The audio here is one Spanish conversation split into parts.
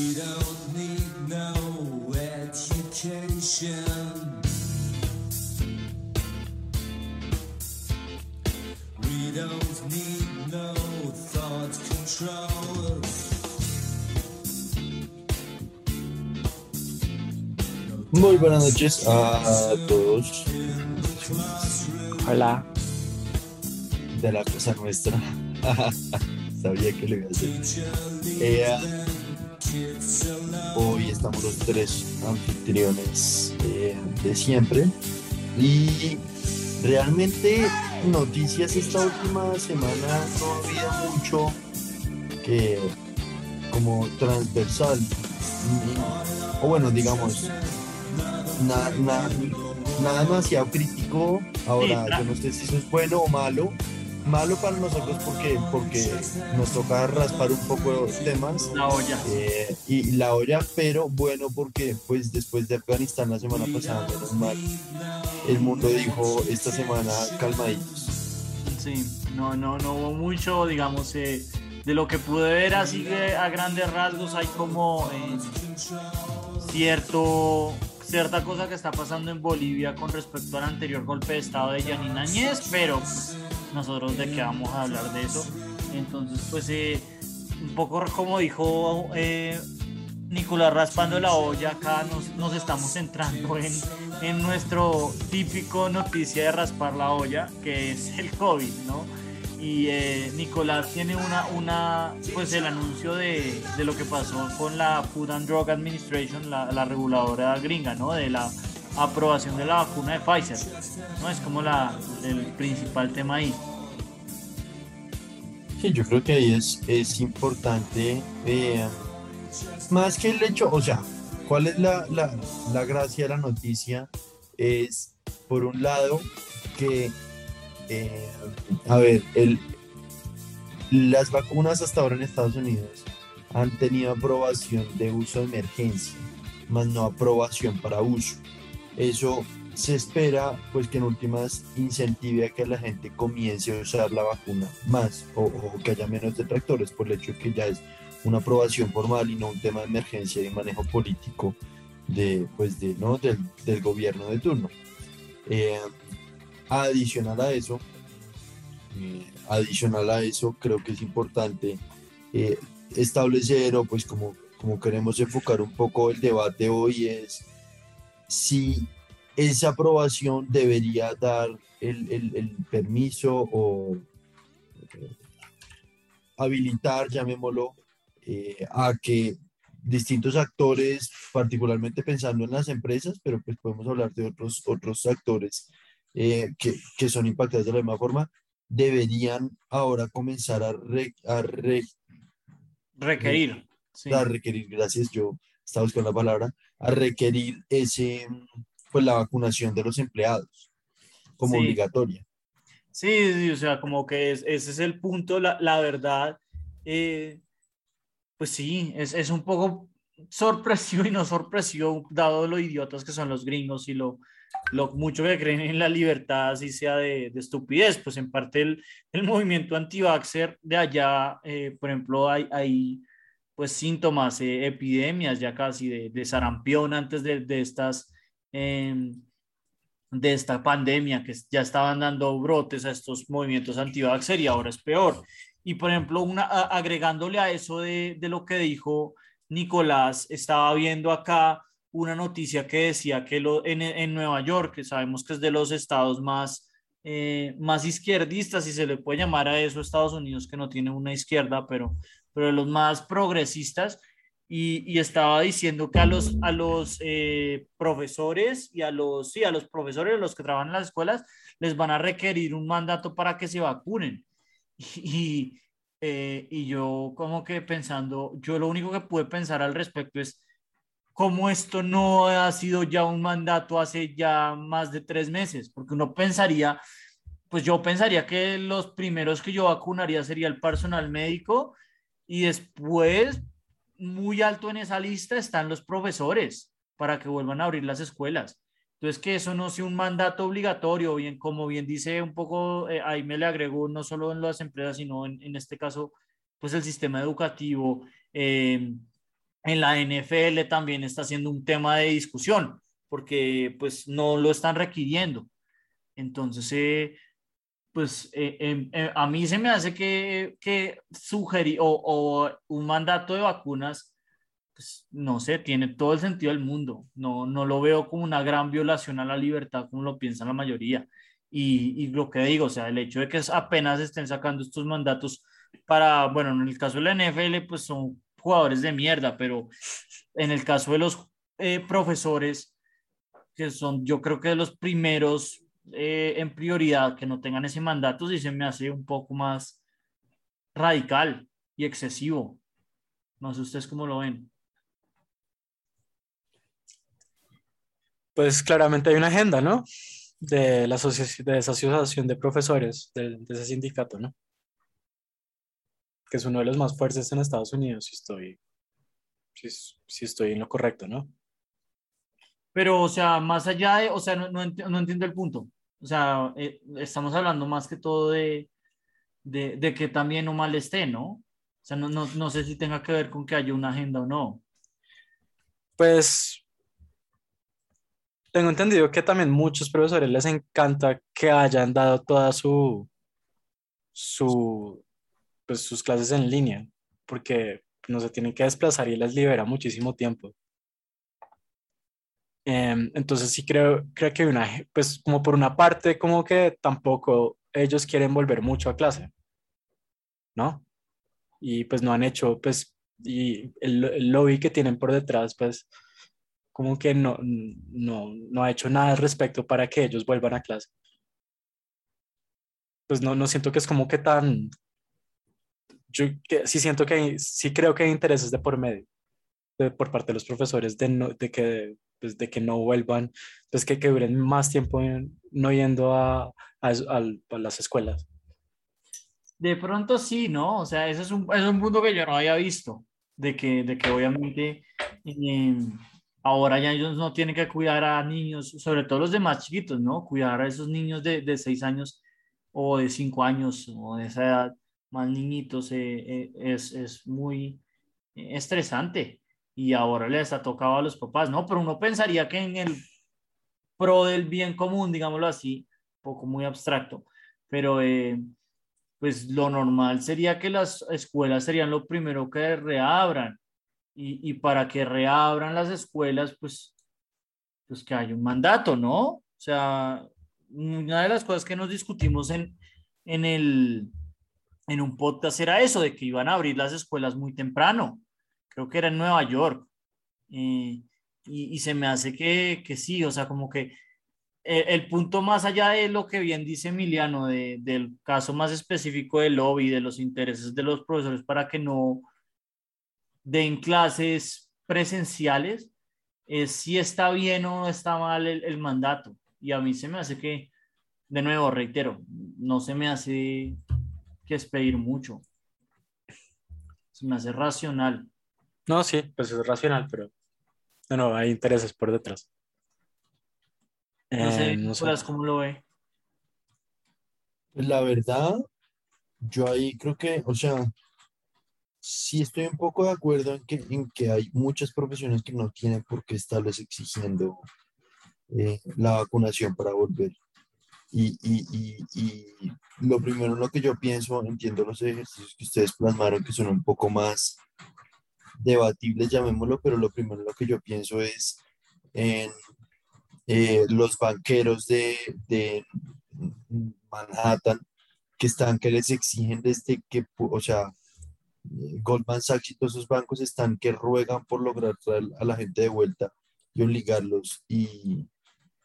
We don't need no education. We don't need no thought control. Muy buenas noches a todos Hola. de la cosa nuestra. Sabía que lo iba a hacer. Eh, hoy estamos los tres anfitriones eh, de siempre. Y realmente noticias esta última semana no ha habido mucho que como transversal. O bueno, digamos, nada, nada, nada demasiado crítico. Ahora, yo no sé si eso es bueno o malo. Malo para nosotros porque, porque nos toca raspar un poco temas La olla. eh, y la olla, pero bueno porque pues después de Afganistán la semana pasada, menos mal, el mundo dijo esta semana calmaditos. Sí, no, no, no hubo mucho, digamos, eh, de lo que pude ver así que a grandes rasgos hay como eh, cierto, cierta cosa que está pasando en Bolivia con respecto al anterior golpe de estado de Yanin Áñez, pero nosotros de qué vamos a hablar de eso. Entonces, pues eh, un poco como dijo eh, Nicolás raspando la olla, acá nos, estamos centrando en, en nuestro típico noticia de raspar la olla, que es el COVID, ¿no? Y eh, Nicolás tiene una, una, pues el anuncio de, de lo que pasó con la Food and Drug Administration, la, la reguladora gringa, ¿no? De la aprobación de la vacuna de Pfizer, ¿no? Es como la, el principal tema ahí. Sí, yo creo que ahí es, es importante, eh, más que el hecho, o sea, ¿cuál es la, la, la gracia de la noticia? Es, por un lado, que, eh, a ver, el, las vacunas hasta ahora en Estados Unidos han tenido aprobación de uso de emergencia, más no aprobación para uso. Eso se espera pues que en últimas incentive a que la gente comience a usar la vacuna más o, que haya menos detractores por el hecho de que ya es una aprobación formal y no un tema de emergencia y manejo político de pues de no del, del gobierno de turno. Eh, adicional a eso eh, adicional a eso creo que es importante eh, establecer o pues como como queremos enfocar un poco el debate hoy es si esa aprobación debería dar el, el- el permiso o eh, habilitar, llamémoslo, eh, a que distintos actores, particularmente pensando en las empresas, pero pues podemos hablar de otros, otros actores eh, que, que son impactados de la misma forma, deberían ahora comenzar a, re- a re- Requerir. Sí. a requerir, gracias, yo estaba buscando la palabra, a requerir ese, pues la vacunación de los empleados como Sí. obligatoria. Sí, sí, o sea, como que es- ese es el punto, la, la verdad, eh, pues sí, es, es un poco sorpresivo y no sorpresivo, dado lo idiotas que son los gringos y lo, lo mucho que creen en la libertad, así sea de, de estupidez, pues en parte el, el movimiento anti-vaxxer de allá, eh, por ejemplo, hay, hay pues síntomas, eh, epidemias ya casi de, de sarampión antes de, estas... em, de esta pandemia que ya estaban dando brotes a estos movimientos anti y ahora es peor. Y por ejemplo, agregándole a eso de, lo que dijo Nicolás, estaba viendo acá una noticia que decía que lo, en, en Nueva York, que sabemos que es de los estados más, eh, más izquierdistas, si se le puede llamar a eso, Estados Unidos que no tiene una izquierda, pero, pero de los más progresistas, y, y estaba diciendo que a los, a los eh, profesores y a los, sí, a los profesores, los que trabajan en las escuelas, les van a requerir un mandato para que se vacunen. Y, eh, y yo como que pensando, yo lo único que pude pensar al respecto es cómo esto no ha sido ya un mandato hace ya más de tres meses, porque uno pensaría, pues yo pensaría que los primeros que yo vacunaría sería el personal médico y después, muy alto en esa lista, están los profesores para que vuelvan a abrir las escuelas. Entonces, que eso no sea un mandato obligatorio, bien, como bien dice un poco, eh, ahí me le agregó no solo en las empresas, sino en, en este caso, pues el sistema educativo, eh, en la NFL también está siendo un tema de discusión, porque pues no lo están requiriendo. Entonces, eh, pues eh, em, eh, a mí se me hace que, que sugerir o, o, un mandato de vacunas, pues no sé, tiene todo el sentido del mundo. No, no lo veo como una gran violación a la libertad como lo piensa la mayoría. Y, y lo que digo, o sea, el hecho de que apenas estén sacando estos mandatos para, bueno, en el caso de la NFL, pues son jugadores de mierda, pero en el caso de los eh, profesores, que son yo creo que de los primeros eh, en prioridad que no tengan ese mandato, sí se me hace un poco más radical y excesivo. No sé ustedes cómo lo ven. Pues claramente hay una agenda, ¿no? De, la asociación, de esa asociación de profesores, de, de ese sindicato, ¿no? que es uno de los más fuertes en Estados Unidos, si estoy, si, si estoy en lo correcto, ¿no? Pero, o sea, más allá de, o sea, no, no, no entiendo el punto. O sea, eh, estamos hablando más que todo de, de, que también no mal esté, ¿no? O sea, no, no, no sé si tenga que ver con que haya una agenda o no. Pues tengo entendido que también muchos profesores les encanta que hayan dado toda su, su, pues, sus clases en línea, porque no se tienen que desplazar y les libera muchísimo tiempo. Eh, entonces sí creo, creo que una, pues como por una parte, como que tampoco ellos quieren volver mucho a clase, ¿no? Y pues no han hecho, pues, y el, el lobby que tienen por detrás, pues, como que no, no, no ha hecho nada al respecto para que ellos vuelvan a clase. Pues no, no siento que es como que tan, yo que, sí siento que sí creo que hay intereses de por medio, de, por parte de los profesores, de, no, de, que, pues, de que no vuelvan, pues que, que duren más tiempo en, no yendo a, a, a, a, las escuelas. De pronto sí, ¿no? O sea, ese es un, es un punto que yo no había visto, de que, de que obviamente eh, ahora ya ellos no tienen que cuidar a niños, sobre todo los de más chiquitos, ¿no? Cuidar a esos niños de, de seis años o de cinco años o de esa edad más niñitos, eh, eh, es, es, muy estresante y ahora les ha tocado a los papás, ¿no? Pero uno pensaría que en el pro del bien común, digámoslo así, un poco muy abstracto, pero eh, pues lo normal sería que las escuelas serían lo primero que reabran y, y para que reabran las escuelas, pues, pues que haya un mandato, ¿no? O sea, una de las cosas que nos discutimos en, en el en un podcast era eso, de que iban a abrir las escuelas muy temprano. Creo que era en Nueva York. Y, se me hace que, que, sí, o sea, como que el, punto más allá de lo que bien dice Emiliano, de, del caso más específico del lobby, de los intereses de los profesores para que no den clases presenciales, es si está bien o está mal el, el mandato. Y a mí se me hace que, de nuevo, reitero, no se me hace que es pedir mucho. Se me hace racional. No, sí, pues es racional, pero no, no, hay intereses por detrás. No sé, eh, no sé. ¿cómo lo ve? Pues la verdad, yo ahí creo que, o sea, sí estoy un poco de acuerdo en que, en que hay muchas profesiones que no tienen por qué estarles exigiendo eh, la vacunación para volver. Y, y, y, y, lo primero en lo que yo pienso, entiendo los ejercicios que ustedes plasmaron, que son un poco más debatibles, llamémoslo, pero lo primero lo que yo pienso es en eh, los banqueros de, de, Manhattan que están, que les exigen desde que, o sea, Goldman Sachs y todos esos bancos están que ruegan por lograr traer a la gente de vuelta y obligarlos y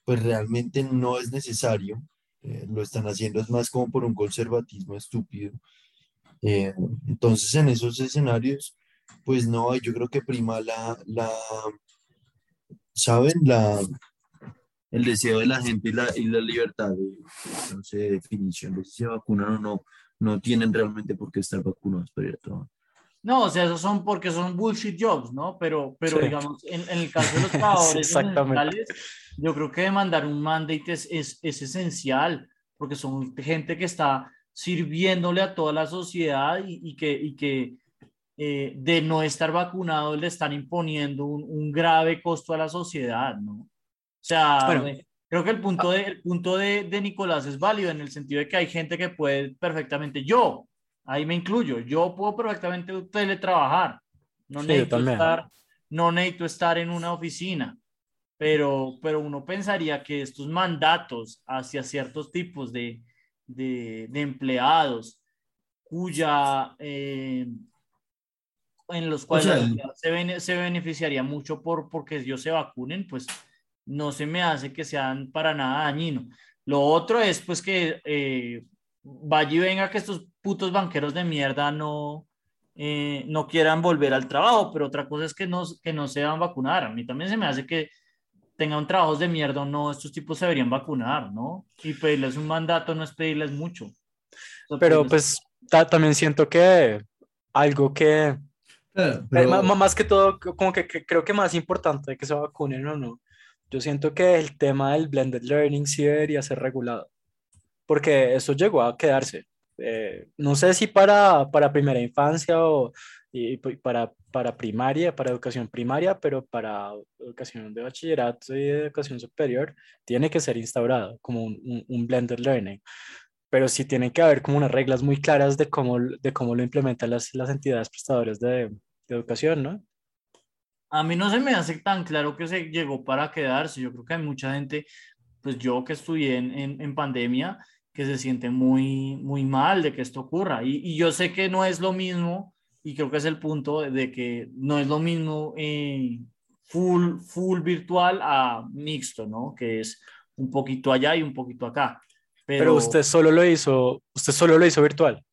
pues realmente no es necesario eh, lo están haciendo es más como por un conservatismo estúpido. Eh, entonces, en esos escenarios, pues no, yo creo que prima la, la ¿saben? La, el deseo de la gente y la, y la libertad de, no sé, definición de si se vacunan o no, no tienen realmente por qué estar vacunados para ir a trabajar. No, o sea, esos son porque son bullshit jobs, ¿no? Pero, pero sí. digamos, en, en, el caso de los trabajadores Exactamente. yo creo que demandar un mandate es, es, es, esencial, porque son gente que está sirviéndole a toda la sociedad y, y, que, y que eh, de no estar vacunados le están imponiendo un, un grave costo a la sociedad, ¿no? O sea, Bueno. eh, creo que el punto, de, el punto de, de Nicolás es válido en el sentido de que hay gente que puede perfectamente, yo, ahí me incluyo, yo puedo perfectamente teletrabajar, no, Sí, necesito estar, no necesito estar en una oficina, pero, pero uno pensaría que estos mandatos hacia ciertos tipos de, de, de empleados cuya... eh, en los cuales sea, el- sociedad se, bene- se beneficiaría mucho por porque ellos se vacunen, pues no se me hace que sean para nada dañino. Lo otro es pues que eh, vaya y venga que estos putos banqueros de mierda no, eh, no quieran volver al trabajo, pero otra cosa es que no, que no se van a vacunar. A mí también se me hace que tengan trabajos de mierda o no, estos tipos se deberían vacunar, ¿no? Y pedirles un mandato no es pedirles mucho. O sea, Pero pues ta- también siento que algo que, Claro, eh, pero- ma- ma- más que todo, como que, que creo que más importante que se vacunen o no, yo siento que el tema del blended learning sí debería ser regulado, porque eso llegó a quedarse. Eh, no sé si para, para primera infancia o y p- para, para primaria, para educación primaria, pero para educación de bachillerato y educación superior tiene que ser instaurado como un, un, un blended learning pero sí tiene que haber como unas reglas muy claras de cómo, de cómo lo implementan las, las entidades prestadoras de, de educación, ¿no? A mí no se me hace tan claro que se llegó para quedarse. Yo creo que hay mucha gente, pues yo que estudié en, en, en pandemia, que se siente muy, muy mal de que esto ocurra. Y, y yo sé que no es lo mismo, y creo que es el punto de que no es lo mismo eh, full, full virtual a mixto, ¿no? Que es un poquito allá y un poquito acá. Pero, Pero usted solo lo hizo, usted solo lo hizo virtual.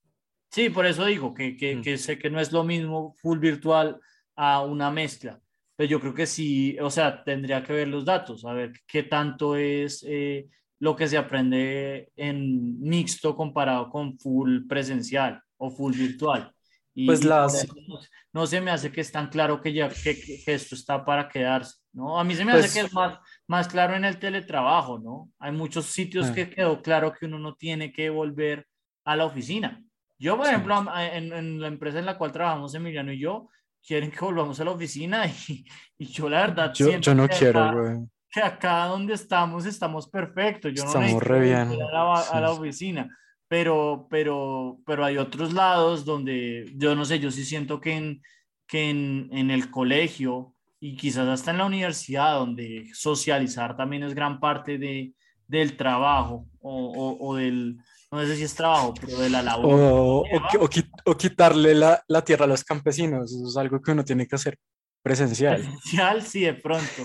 Sí, por eso digo que, que, Mm. que sé que no es lo mismo full virtual a una mezcla. Pero yo creo que sí, o sea, tendría que ver los datos, a ver qué tanto es eh, lo que se aprende en mixto comparado con full presencial o full virtual. Y, Pues las- no, no se me hace que es tan claro que, ya, que- que esto está para quedarse, ¿no? A mí se me Pues- hace que es más, más claro en el teletrabajo, ¿no? Hay muchos sitios Ah. que quedó claro que uno no tiene que volver a la oficina. Yo, por Sí. ejemplo, en, en la empresa en la cual trabajamos, Emiliano y yo, quieren que volvamos a la oficina y, y yo la verdad Yo, yo no que quiero, acá, güey. que acá donde estamos estamos perfectos. Yo no Estamos necesito re bien, a la, a la sí. oficina, pero, pero, pero hay otros lados donde yo no sé, yo sí siento que en, que en, en el colegio y quizás hasta en la universidad, donde socializar también es gran parte de, del trabajo o, o, o del, no sé si es trabajo, pero de la labor. O, o, qui- o qui- o quitarle la, la tierra a los campesinos. Eso es algo que uno tiene que hacer presencial. Presencial, sí, de pronto.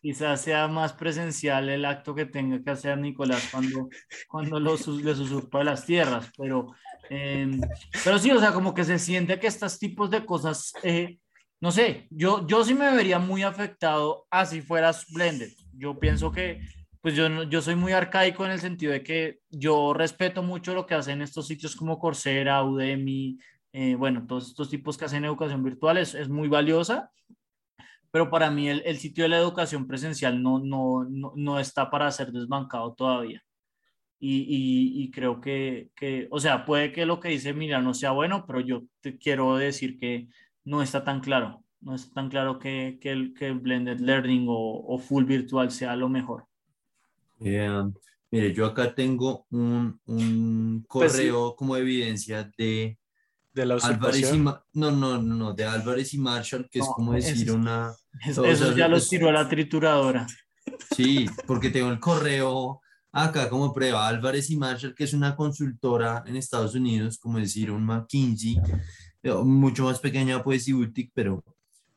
Quizás sea más presencial el acto que tenga que hacer Nicolás cuando, cuando los, les usurpa las tierras, pero, eh, pero sí, o sea, como que se siente que estos tipos de cosas, eh, no sé, yo, yo sí me vería muy afectado así fueras blended. Yo pienso que, pues yo, yo soy muy arcaico en el sentido de que yo respeto mucho lo que hacen estos sitios como Coursera, Udemy, eh, bueno, todos estos tipos que hacen educación virtual es, es muy valiosa pero para mí el, el sitio de la educación presencial no, no, no, no está para ser desbancado todavía. Y, y, y creo que, que, o sea, puede que lo que dice Mira no sea bueno, pero yo te quiero decir que no está tan claro. No está tan claro que, que, el, que el blended learning o, o full virtual sea lo mejor. Eh, mire, yo acá tengo un, un Pues sí. correo como evidencia de De la Álvarez y no, no, no, no, de Álvarez y Marshall, que es No, como decir ese- una, Eso, O sea, eso ya lo es- tiró a la trituradora. sí, porque tengo el correo acá como prueba, Álvarez y Marshall, que es una consultora en Estados Unidos, como decir un McKinsey, mucho más pequeña pues boutique, pero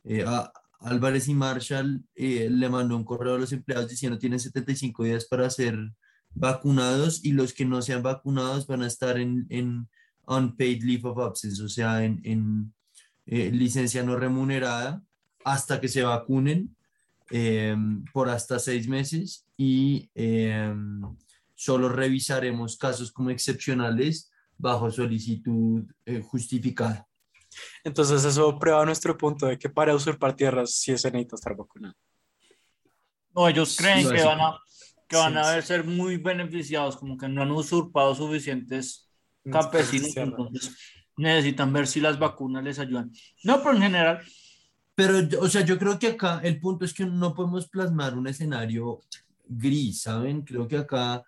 eh, a- Álvarez y Marshall eh, le mandó un correo a los empleados diciendo tienen 75 días para ser vacunados y los que no sean vacunados van a estar en, en unpaid leave of absence, o sea, en, en, eh, licencia no remunerada hasta que se vacunen eh, por hasta seis meses y eh, solo revisaremos casos como excepcionales bajo solicitud eh, justificada. Entonces eso prueba nuestro punto de que para usurpar tierras sí se necesita estar vacunado. No, ellos creen Sí, que van a, que van Sí, a ser muy beneficiados, como que no han usurpado suficientes campesinos, entonces necesitan ver si las vacunas les ayudan. No, pero en general, Pero, o sea, yo creo que acá el punto es que no podemos plasmar un escenario gris, ¿saben? Creo que acá,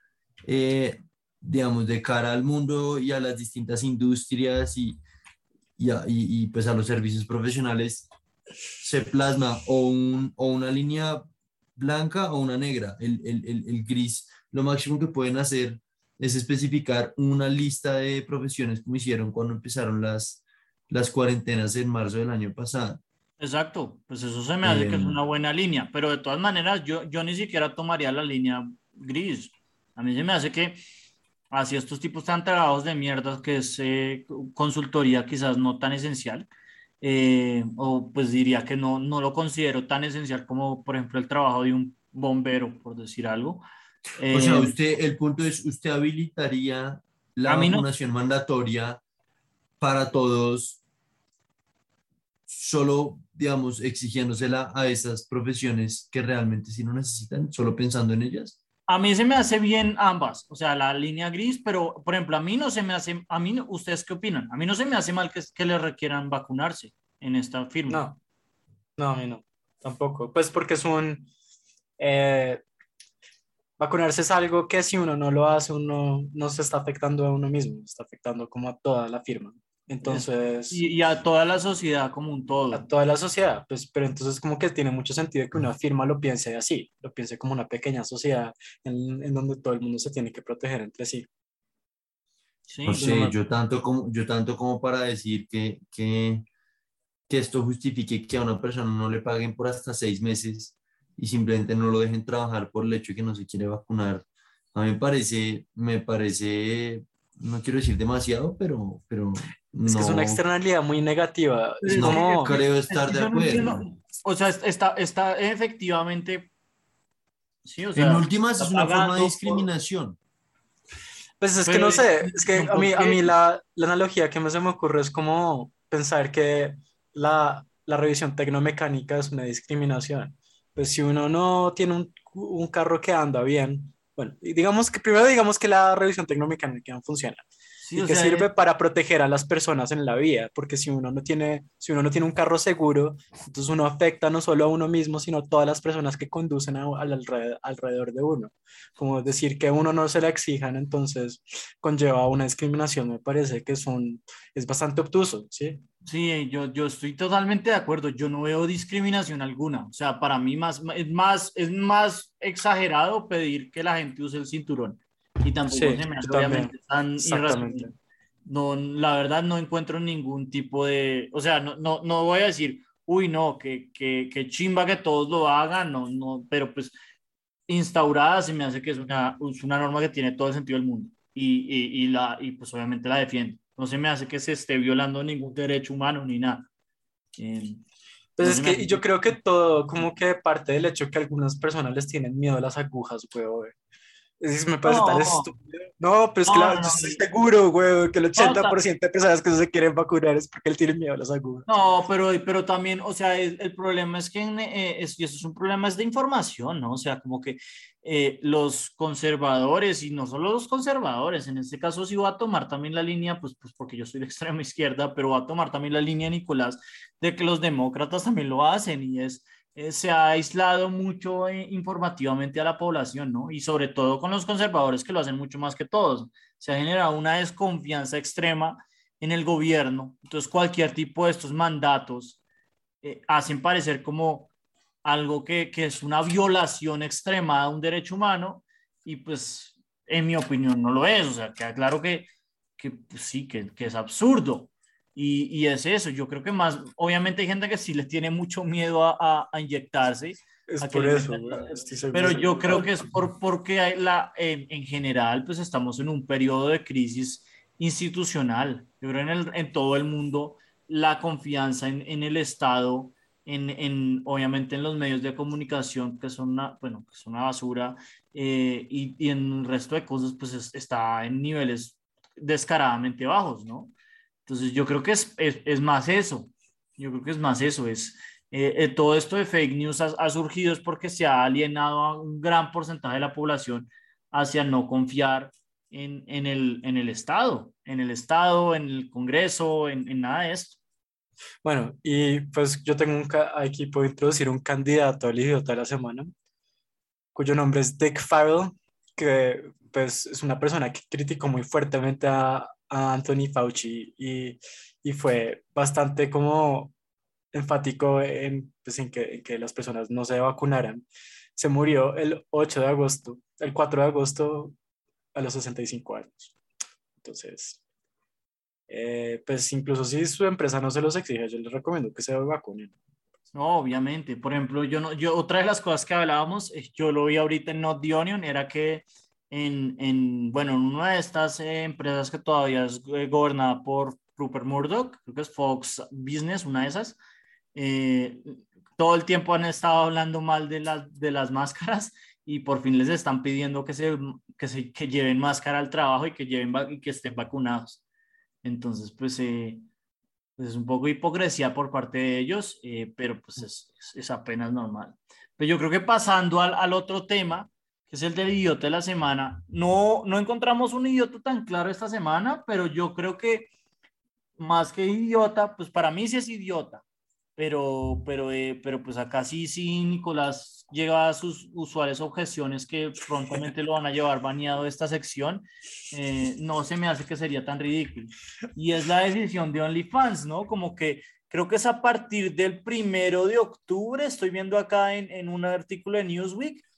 eh, digamos, de cara al mundo y a las distintas industrias y, y, a- y- y, pues a los servicios profesionales, se plasma o, un, o una línea blanca o una negra. El, el, el, el gris, lo máximo que pueden hacer es especificar una lista de profesiones como hicieron cuando empezaron las, las cuarentenas en marzo del año pasado. exacto, pues eso se me hace que es Em. una buena línea, pero de todas maneras yo, yo ni siquiera tomaría la línea gris. A mí se me hace que así estos tipos tan tragados de mierdas que es eh, consultoría quizás no tan esencial, eh, o pues diría que no, no lo considero tan esencial como por ejemplo el trabajo de un bombero, por decir algo. O sea, Eh, usted, el punto es, ¿usted habilitaría la mí no. vacunación mandatoria para todos, solo, digamos, exigiéndosela a esas profesiones que realmente sí lo necesitan, solo pensando en ellas? A mí se me hace bien ambas, o sea, la línea gris, pero por ejemplo, a mí no se me hace, a mí, ¿ustedes qué opinan? A mí no se me hace mal que, que le requieran vacunarse en esta firma. No, no, a mí no, tampoco. Pues porque es un... eh, vacunarse es algo que si uno no lo hace, uno no se está afectando a uno mismo, está afectando como a toda la firma. Entonces, Y, y a toda la sociedad como un todo. a toda la sociedad, pues, pero entonces como que tiene mucho sentido que una firma lo piense así, lo piense como una pequeña sociedad en, en donde todo el mundo se tiene que proteger entre sí. Sí, No sé, yo tanto como, yo tanto como para decir que, que, que esto justifique que a una persona no le paguen por hasta seis meses y simplemente no lo dejen trabajar por el hecho de que no se quiere vacunar. A mí me parece, me parece, no quiero decir demasiado, pero, pero Es que es una no- externalidad muy negativa. Es No, como, creo Es estar de no acuerdo. O sea, es- está, está efectivamente. Sí, o sea, en últimas es una forma de discriminación. Pues es que no sé, es que a mí, a ¿por mí la, la analogía que más se me ocurre es como pensar que la, la revisión tecnomecánica es una discriminación. Pues si uno no tiene un, un carro que anda bien, bueno, digamos que primero digamos que la revisión tecnomecánica no funciona sí, y que sea, sirve para proteger a las personas en la vía, porque si uno no tiene, si uno no tiene un carro seguro, entonces uno afecta no solo a uno mismo, sino a todas las personas que conducen a- al alrededor, alrededor de uno. Como decir que a uno no se le exijan, entonces conlleva una discriminación, me parece que es, un, es bastante obtuso, ¿sí? Sí, yo, yo estoy totalmente de acuerdo. Yo no veo discriminación alguna. O sea, para mí más, es, más, es más exagerado pedir que la gente use el cinturón. Y tampoco Sí, se me hace obviamente tan irracional. No, la verdad no encuentro ningún tipo de... O sea, no, no, no voy a decir, uy, no, que, que, que chimba que todos lo hagan, no, no, pero pues instaurada se me hace que es una, es una norma que tiene todo el sentido del mundo. Y, y, y la, y pues obviamente la defiendo. No se me hace que se esté violando ningún derecho humano ni nada. Eh, Pues no es que yo creo que todo, como que parte del hecho que algunas personas les tienen miedo a las agujas, güey. Me parece tan No. estúpido. No, pero es que No, la- no, yo no. estoy seguro, güey, que el ta- 80% de personas que se quieren vacunar es porque él tiene miedo a las agujas. No, pero, pero también, o sea, el, el problema es que, eh, es, y eso es un problema es de información, ¿no? O sea, como que eh, los conservadores, y no solo los conservadores, en este caso sí va a tomar también la línea, pues, pues porque yo soy de extrema izquierda, pero va a tomar también la línea, Nicolás, de que los demócratas también lo hacen, y es, eh, se ha aislado mucho eh, informativamente a la población, ¿no? Y sobre todo con los conservadores que lo hacen mucho más que todos. Se ha generado una desconfianza extrema en el gobierno. Entonces, cualquier tipo de estos mandatos eh, hacen parecer como algo que, que es una violación extrema a un derecho humano y pues, en mi opinión, no lo es. O sea, queda claro que, que pues, sí, que, que es absurdo. Y, y, es eso, yo creo que más, obviamente hay gente que sí le tiene mucho miedo a, a, a inyectarse, Es a por eso, seguro. pero yo creo que es por, porque hay la, en, en general, pues estamos en un periodo de crisis institucional. Yo creo en, el, en todo el mundo la confianza en, en el Estado, en, en, obviamente en los medios de comunicación, que son una, bueno, que son una basura, eh, y, y, en el resto de cosas, pues es, está en niveles descaradamente bajos, ¿no? Entonces yo creo que es, es, es más eso, yo creo que es más eso, es eh, eh, todo esto de fake news ha, ha, surgido es porque se ha alienado a un gran porcentaje de la población hacia no confiar en, en el, en el Estado, en el Estado, en el Congreso, en, en nada de esto. Bueno, y pues yo tengo un aquí puedo introducir un candidato al idiota de la semana, cuyo nombre es Dick Farrell, que pues es una persona que criticó muy fuertemente a, a Anthony Fauci y, y fue bastante como enfático en, pues, en, que, en que las personas no se vacunaran. Se murió el 8 de agosto, el 4 de agosto a los 65 años. Entonces, eh, pues incluso si su empresa no se los exige, yo les recomiendo que se vacunen. No, obviamente. Por ejemplo, yo no, yo, otra de las cosas que hablábamos, eh, yo lo vi ahorita en Not the Onion, era que en, en bueno, en una de estas eh, empresas que todavía es eh, gobernada por Rupert Murdoch, creo que es Fox Business, una de esas, eh, todo el tiempo han estado hablando mal de, las de las máscaras y por fin les están pidiendo que se, que se que lleven máscara al trabajo y que, lleven, y que estén vacunados. Entonces, pues, eh, pues es un poco hipocresía por parte de ellos, eh, pero pues es, es- es apenas normal. Pero yo creo que pasando al, al otro tema, que es el del idiota de la semana, no, no encontramos un idiota tan claro esta semana, pero yo creo que más que idiota, pues para mí sí es idiota, pero, pero, eh, pero pues acá sí, sí, Nicolás llega a sus usuales objeciones que prontamente lo van a llevar baneado de esta sección, eh, no se me hace que sería tan ridículo. Y es la decisión de OnlyFans, ¿no? Como que creo que es a partir del primero de octubre, estoy viendo acá en, en un artículo de Newsweek,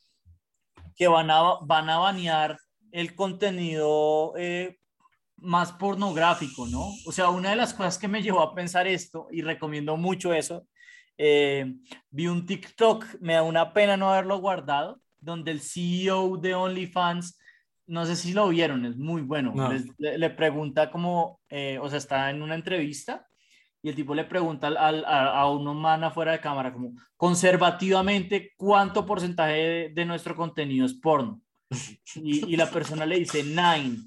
que van a, van a banear el contenido eh, más pornográfico, ¿no? O sea, una de las cosas que me llevó a pensar esto, y recomiendo mucho eso, eh, vi un TikTok, me da una pena no haberlo guardado, donde el CEO de OnlyFans, no sé si lo vieron, es muy bueno, No. les- le, le pregunta como, eh, o sea, está en una entrevista y el tipo le pregunta al, a, a un man afuera de cámara como, conservativamente, ¿cuánto porcentaje de, de nuestro contenido es porno? Y, y la persona le dice, nine.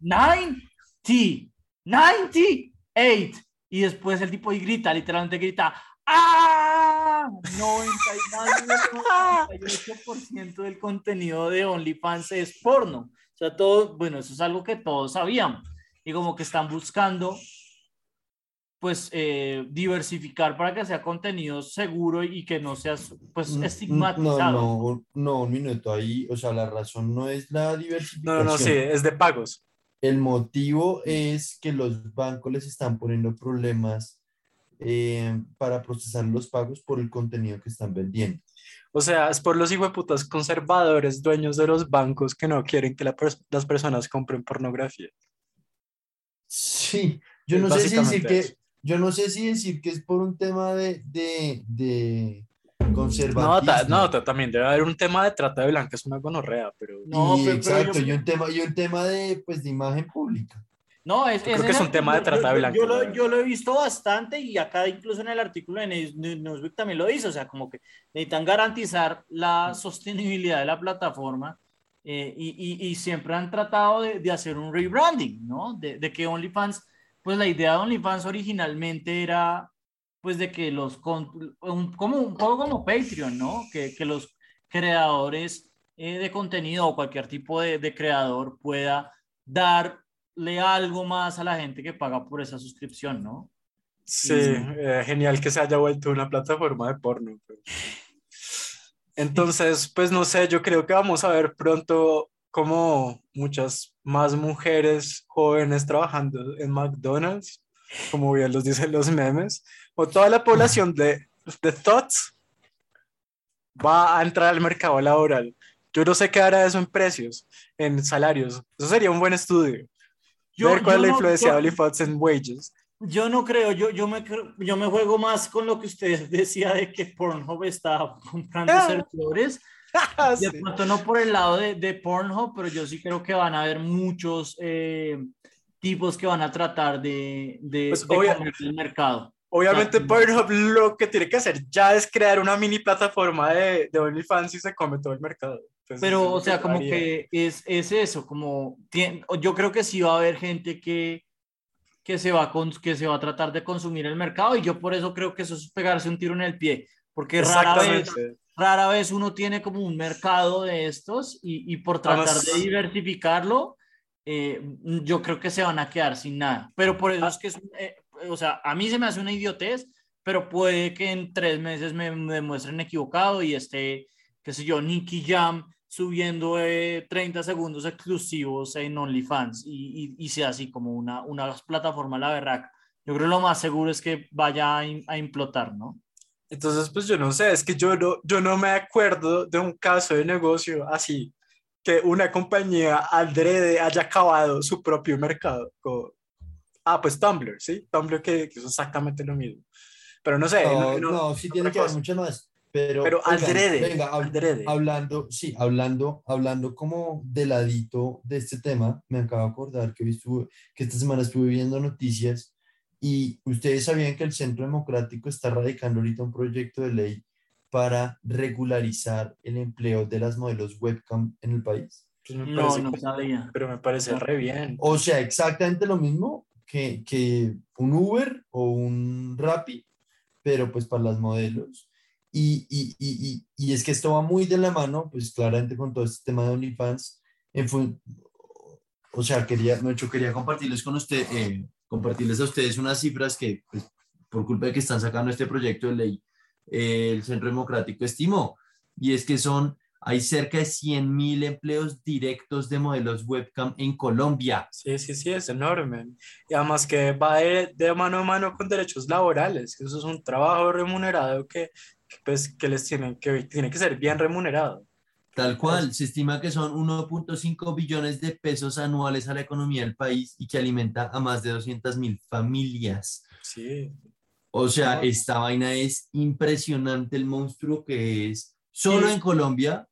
Ninety, ninety-eight. Y después el tipo y grita, literalmente grita, ¡Ah! 98% del contenido de OnlyFans es porno. O sea, todo, bueno, eso es algo que todos sabíamos. Y como que están buscando, pues, eh, diversificar para que sea contenido seguro y que no sea, pues, Mm, estigmatizado. No, no, no, un minuto ahí, o sea, la razón no es la diversificación. no, no, sí, es de pagos. El motivo es que los bancos les están poniendo problemas eh, para procesar los pagos por el contenido que están vendiendo. O sea, es por los hijueputas conservadores, dueños de los bancos que no quieren que la pers- las personas compren pornografía. Sí, yo no sé si decir que. Yo no sé si decir que es por un tema de, de, de No, ta- no, ta- también debe haber un tema de trata de blancas, una gonorrea, pero No, y pero- pero exacto, yo- y un tema, y un tema de, pues, de imagen pública. No, es, creo es que es un el- tema de trata de yo- blancas, Yo, lo, verdad. yo lo he visto bastante y acá incluso en el artículo de News- Newsweek también lo dice, o sea, como que necesitan garantizar la sostenibilidad de la plataforma eh, y, y- y siempre han tratado de, de hacer un rebranding, ¿no? De, de que OnlyFans, pues la idea de OnlyFans originalmente era, pues de que los, como un poco como Patreon, ¿no? Que, que los creadores eh, de contenido o cualquier tipo de, de creador pueda darle algo más a la gente que paga por esa suscripción, ¿no? sí, eh, genial que se haya vuelto una plataforma de porno. pero- Entonces, pues no sé, yo creo que vamos a ver pronto como muchas más mujeres jóvenes trabajando en McDonald's, como bien los dicen los memes, o toda la población de, de Thoughts va a entrar al mercado laboral. Yo no sé qué hará eso en precios, en salarios. Eso sería un buen estudio. ver cuál es la no- influencia yo- de OnlyFans en wages. Yo no creo, yo, yo, me, yo me juego más con lo que usted decía de que Pornhub está comprando Ah. servidores. De pronto no por el lado de, de Pornhub, pero yo sí creo que van a haber muchos eh, tipos que van a tratar de, de, Pues, de obvia- comer el mercado. Obviamente Ah, Pornhub lo que tiene que hacer ya es crear una mini plataforma de, de OnlyFans y se come todo el mercado. Entonces, Pero, o sea, como que es, es eso, como yo creo que sí va a haber gente que, que, se va con- que se va a tratar de consumir el mercado y yo por eso creo que eso es pegarse un tiro en el pie, Porque rara vez. Rara vez uno tiene como un mercado de estos y, y por tratar Además- de diversificarlo, eh, yo creo que se van a quedar sin nada. Pero por eso es que es, eh, o sea, a mí se me hace una idiotez, pero puede que en tres meses me, demuestren equivocado y esté, qué sé yo, Nicky Jam subiendo eh, 30 segundos exclusivos en OnlyFans y, y, y sea así como una, una plataforma la berraca. Yo creo que lo más seguro es que vaya a, a implotar, ¿no? Entonces, pues yo no sé, es que yo no, yo no me acuerdo de un caso de negocio así, que una compañía adrede haya acabado su propio mercado. co- Ah, pues Tumblr, ¿sí? Tumblr que, que es exactamente lo mismo. Pero no sé. No, no- no, sí tiene que cosa. mucho más. Pero, Pero oigan, adrede, venga, hab- adrede. hablando, sí, hablando, hablando como de ladito de este tema, me acabo de acordar que, estuve, que esta semana estuve viendo noticias y ustedes sabían que el Centro Democrático está radicando ahorita un proyecto de ley para regularizar el empleo de las modelos webcam en el país. Pues me No, parece no sabía. Pero me parece re bien. O sea, exactamente lo mismo que, que un Uber o un Rappi, pero pues para las modelos. Y, y, y, y, y es que esto va muy de la mano, pues claramente con todo este tema de OnlyFans. En o sea, quería, de hecho, quería compartirles con usted, eh, compartirles a ustedes unas cifras que, pues, por culpa de que están sacando este proyecto de ley, eh, el Centro Democrático estimó. Y es que son, hay cerca de 100 mil empleos directos de modelos webcam en Colombia. Sí, sí, sí, es enorme. Y además que va de, de mano a mano con derechos laborales. Eso es un trabajo remunerado que, que, pues, que les tienen que, tiene que ser bien remunerado. Tal cual, se estima que son 1.5 billones de pesos anuales a la economía del país y que alimenta a más de 200 mil familias. Sí, O sea, esta vaina es impresionante el monstruo que es solo Sí. en Colombia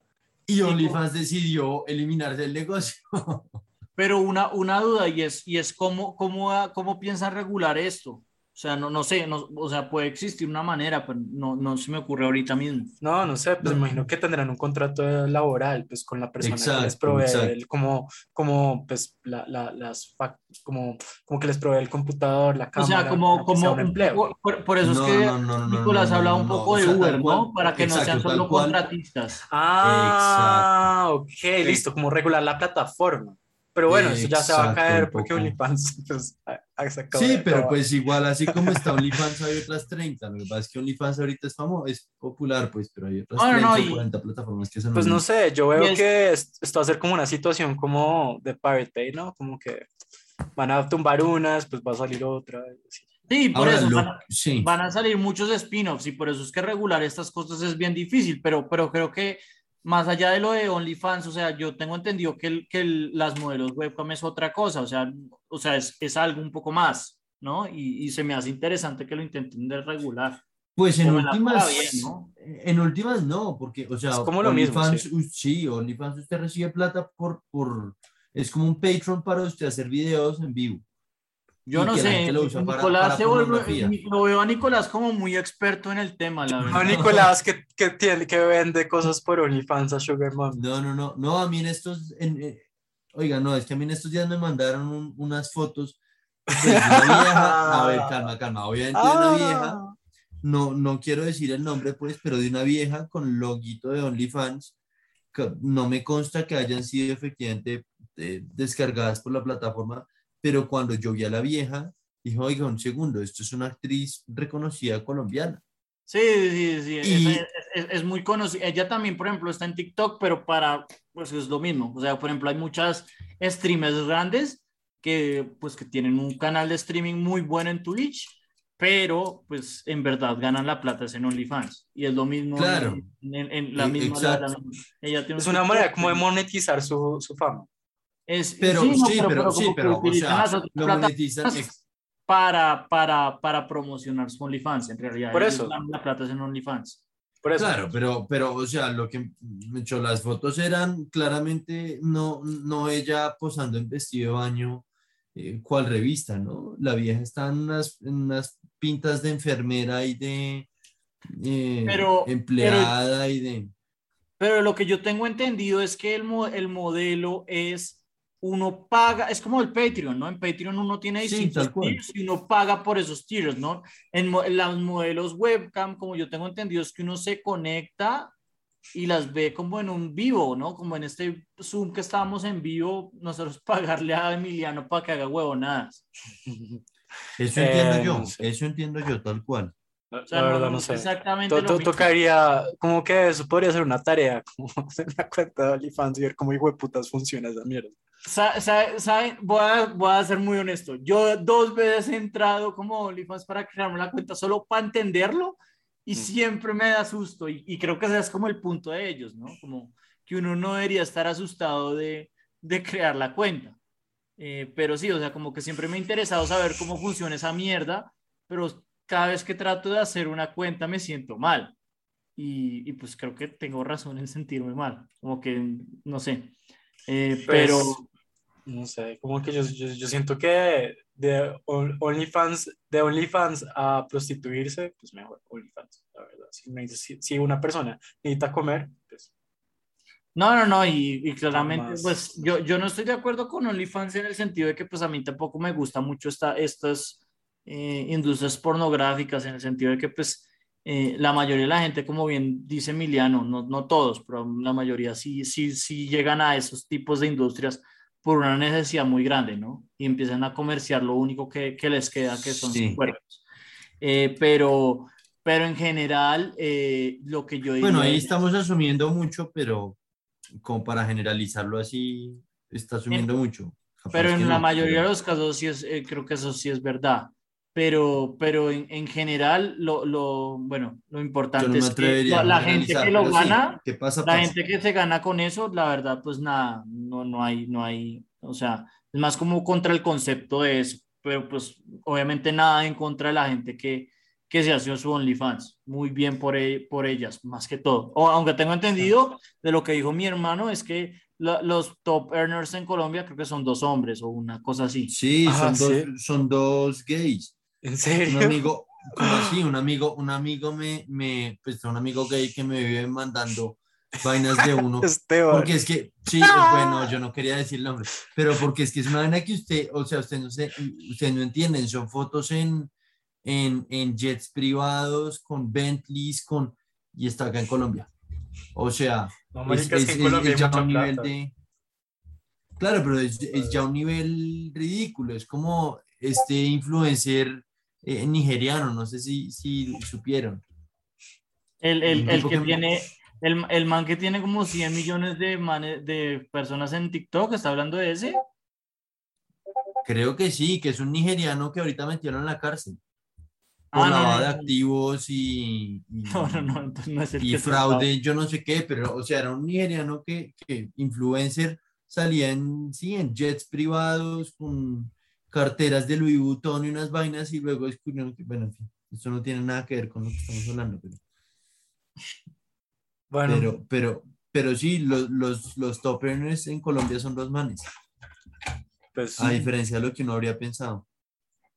y OnlyFans decidió eliminarse del negocio. Pero una, una duda y es, y es cómo, cómo, cómo piensan regular esto. O sea, no, no sé, no, o sea, puede existir una manera, pero no, no se me ocurre ahorita mismo. no, no sé, pues me imagino que tendrán un contrato laboral pues con la persona que les provee el- como, como pues la, la- las como, como que les provee el computador, la O cámara, sea, como, como un empleo. por, por eso No, es que no, no, no, Nicolás no, habla no, un no, poco o de sea, tal Uber, cual, ¿no? Para que no sean solo contratistas. Ah, ok, listo, como regular la plataforma. Pero bueno, eso ya se va a Exacto, caer porque. OnlyFans pues, ha- sacado Sí, pero todo. pues igual, así como está OnlyFans, hay otras 30. Lo que pasa es que OnlyFans ahorita es famoso, es popular, pues, pero hay otras No, no, 30 no, o y- 40 plataformas que son Pues no sé, yo veo que es- esto va a ser como una situación como de Pirate Bay, ¿no? Como que van a tumbar unas, pues va a salir otra. así. Sí, por Ahora, eso lo- van, a- sí. van a salir muchos spin-offs y por eso es que regular estas cosas es bien difícil, pero, pero creo que más allá de lo de OnlyFans, o sea, yo tengo entendido que, el- que el- las modelos webcam es otra cosa, o sea, o sea es, es algo un poco más, ¿no? Y, y se me hace interesante que lo intenten de regular. Pues en últimas, bien, ¿no? en últimas no, porque, o sea, Es como lo mismo, OnlyFans, sí. sí, OnlyFans usted recibe plata por, por, es como un Patreon para usted hacer videos en vivo. Yo no sé, gente lo usa para- Nicolás para se vuelve- pornografía. lo veo a Nicolás como muy experto en el tema, la No, verdad. Nicolás, que, que, tiene, que vende cosas por OnlyFans a Sugar Mom. No, no, no, no, a mí en estos, en, eh, oiga, no, es que a mí en estos días me mandaron un- unas fotos de una vieja, a ver, calma, calma, obviamente de una vieja, Ah, no, no quiero decir el nombre, pues, pero de una vieja con loguito de OnlyFans, que no me consta que hayan sido efectivamente eh, descargadas por la plataforma, pero cuando yo vi a la vieja, dije, oiga, un segundo, esto es una actriz reconocida colombiana. Sí, sí, sí, Y- es, es- es muy conocida. Ella también, por ejemplo, está en TikTok, pero para, pues es lo mismo. O sea, por ejemplo, hay muchas streamers grandes que, pues, que tienen un canal de streaming muy bueno en Twitch, pero, pues, en verdad ganan la plata es en OnlyFans. Y es lo mismo. Claro. En, en- en la Eh, misma. la- exacto. la- ella tiene un Es una TikTok, manera como de monetizar su, su fama. Es- Pero sí, no, pero, sí, como que pero, o sea, lo monetizan. para, para, para promocionar su OnlyFans, en realidad. Por eso. La plata es en OnlyFans. Por eso. Claro, pero, pero, o sea, lo que me echó las fotos eran claramente no, no ella posando en vestido de baño, eh, cual revista, ¿no? La vieja está en unas, en unas pintas de enfermera y de eh, Pero- empleada y de. Pero lo que yo tengo entendido es que el, mo- el modelo es uno paga, es como el Patreon, ¿no? En Patreon uno tiene Sí, distintos cual. tiers y uno paga por esos tiers, ¿no? En, en los modelos webcam, como yo tengo entendido, es que uno se conecta y las ve como en un vivo, ¿no? Como en este Zoom que estábamos en vivo, nosotros pagarle a Emiliano para que haga huevonadas. Eso entiendo Eh, yo, no sé. eso entiendo yo, tal cual. O sea, la verdad no no sé. exactamente lo to- mismo. tocaría, como que eso podría ser una tarea, como hacer una cuenta de OnlyFans y ver cómo hijo de putas funciona esa mierda. Sa- sa- ¿Saben? Voy a, voy a ser muy honesto. Yo dos veces he entrado como OnlyFans para crearme la cuenta solo para entenderlo y Mm. siempre me da susto. Y, y creo que ese es como el punto de ellos, ¿no? Como que uno no debería estar asustado de, de crear la cuenta. Eh, pero sí, o sea, como que siempre me ha interesado saber cómo funciona esa mierda, pero cada vez que trato de hacer una cuenta me siento mal. Y, y pues creo que tengo razón en sentirme mal. Como que, no sé. Eh, Pues, pero... No sé, como que yo, yo, yo siento que de On- OnlyFans, de OnlyFans a prostituirse, pues mejor OnlyFans, la verdad. Si, una- si, una persona necesita comer, pues No, no, no, y, y claramente, Más, pues yo, yo no estoy de acuerdo con OnlyFans en el sentido de que pues a mí tampoco me gusta mucho esta, estas eh, industrias pornográficas, en el sentido de que pues eh, la mayoría de la gente, como bien dice Emiliano, no, no todos, pero la mayoría sí, sí, sí llegan a esos tipos de industrias por una necesidad muy grande, ¿no? Y empiezan a comerciar lo único que, que les queda, que son Sí. sus cuerpos. Eh, pero, pero en general, eh, lo que yo Bueno, diría ahí es- estamos asumiendo mucho, pero como para generalizarlo así, está asumiendo mucho. Capaz Pero en la no, mayoría pero- de los casos sí es, eh, creo que eso sí es verdad. Pero, pero en, en general, lo, lo, bueno, lo importante no es que la, gente que lo sí, gana, ¿qué pasa? la pasa. gente que se gana con eso, la verdad, pues nada, no, no hay, no hay, o sea, es más como contra el concepto de eso, pero pues obviamente nada en contra de la gente que, que se hace su OnlyFans, muy bien por, e- por ellas, más que todo. O, aunque tengo entendido de lo que dijo mi hermano, es que la- los top earners en Colombia creo que son dos hombres o una cosa así. Sí, Ah, son, dos, ¿sí? son dos gays. ¿En Un serio? amigo, como así, un amigo, un amigo me, me, pues un amigo gay que me vive mandando vainas de uno. Esteban. Porque es que, sí, bueno, yo no quería decir el nombre, pero porque es que es una vaina que usted, o sea, usted no sé, usted no entienden, son fotos en, en, en jets privados, con Bentleys, con, y está acá en Colombia. O sea, No, es, es que es- es- ya un nivel plata. de... Claro, pero es, es ya un nivel ridículo, es como este influencer eh, nigeriano, no sé si, si supieron. El, el, el que tiene, el, el man que tiene como 100 millones de, mane- de personas en TikTok, ¿está hablando de ese? Creo que sí, que es un nigeriano que ahorita metieron en la cárcel. por Ah, lavado no, de no. activos y, y- No, no, no, entonces no es el y fraude, yo no sé qué, pero o sea, era un nigeriano que, que influencer salía en, sí, en jets privados con carteras de Louis Vuitton y unas vainas y luego descubrieron que, bueno, en fin, eso no tiene nada que ver con lo que estamos hablando, pero, Bueno, pero, pero, pero sí, los, los, los top earners en Colombia son los manes, pues a diferencia de lo que uno habría pensado.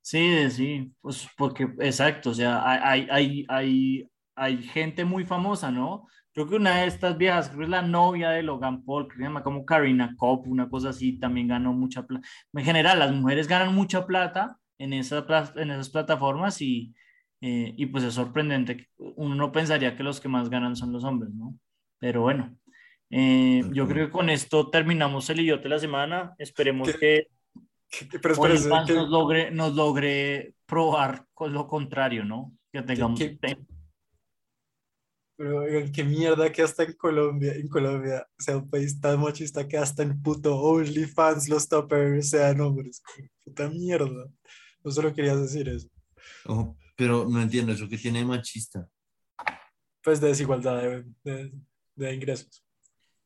Sí, sí, pues porque, exacto, o sea, hay, hay, hay, hay gente muy famosa, ¿no? Creo que una de estas viejas, creo que es la novia de Logan Paul, que se llama como Karina Kopp, una cosa así, también ganó mucha plata. En general, las mujeres ganan mucha plata en, esa, en esas plataformas y, eh, y pues es sorprendente. Uno no pensaría que los que más ganan son los hombres, ¿no? Pero bueno, eh, yo creo que con esto terminamos el idiote de la semana. Esperemos ¿Qué? que pero que- nos logre, nos logre probar con lo contrario, ¿no? Que tengamos. qué- pero, oigan, qué mierda que hasta en Colombia, en Colombia, o sea, un país tan machista que hasta en puto OnlyFans los toppers sean hombres. Puta mierda. No solo querías decir eso. Ojo, pero no entiendo eso que tiene de machista. Pues de desigualdad de, de- de ingresos.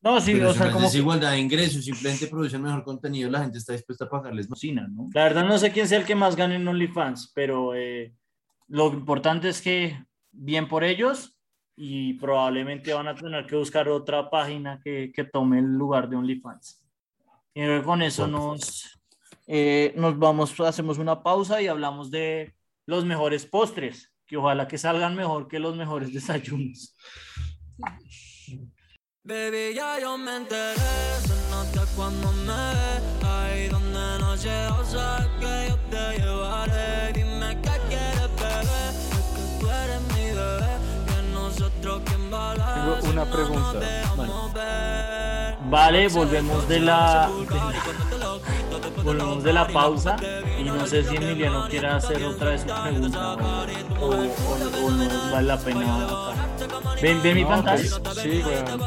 No, sí, pero o sea, no como que desigualdad de ingresos, simplemente producen mejor contenido, la gente está dispuesta a pagarles más. cocina, ¿no? La verdad no sé quién sea el que más gane en OnlyFans, pero eh, lo importante es que bien por ellos y probablemente van a tener que buscar otra página que, que tome el lugar de OnlyFans. Y con eso nos, eh, nos vamos, hacemos una pausa y hablamos de los mejores postres, que ojalá que salgan mejor que los mejores desayunos. Baby, ya yo me enteré, se nota cuando me ves Ahí donde no llego, sabes que yo te llevaré Tengo una pregunta. Bueno. Vale, volvemos de la, de la- volvemos de la pausa y no sé si Emiliano quiere hacer otra vez su pregunta o, o- o- o no vale la pena. Ven, ven mi No, pantalla. pues, sí, weón.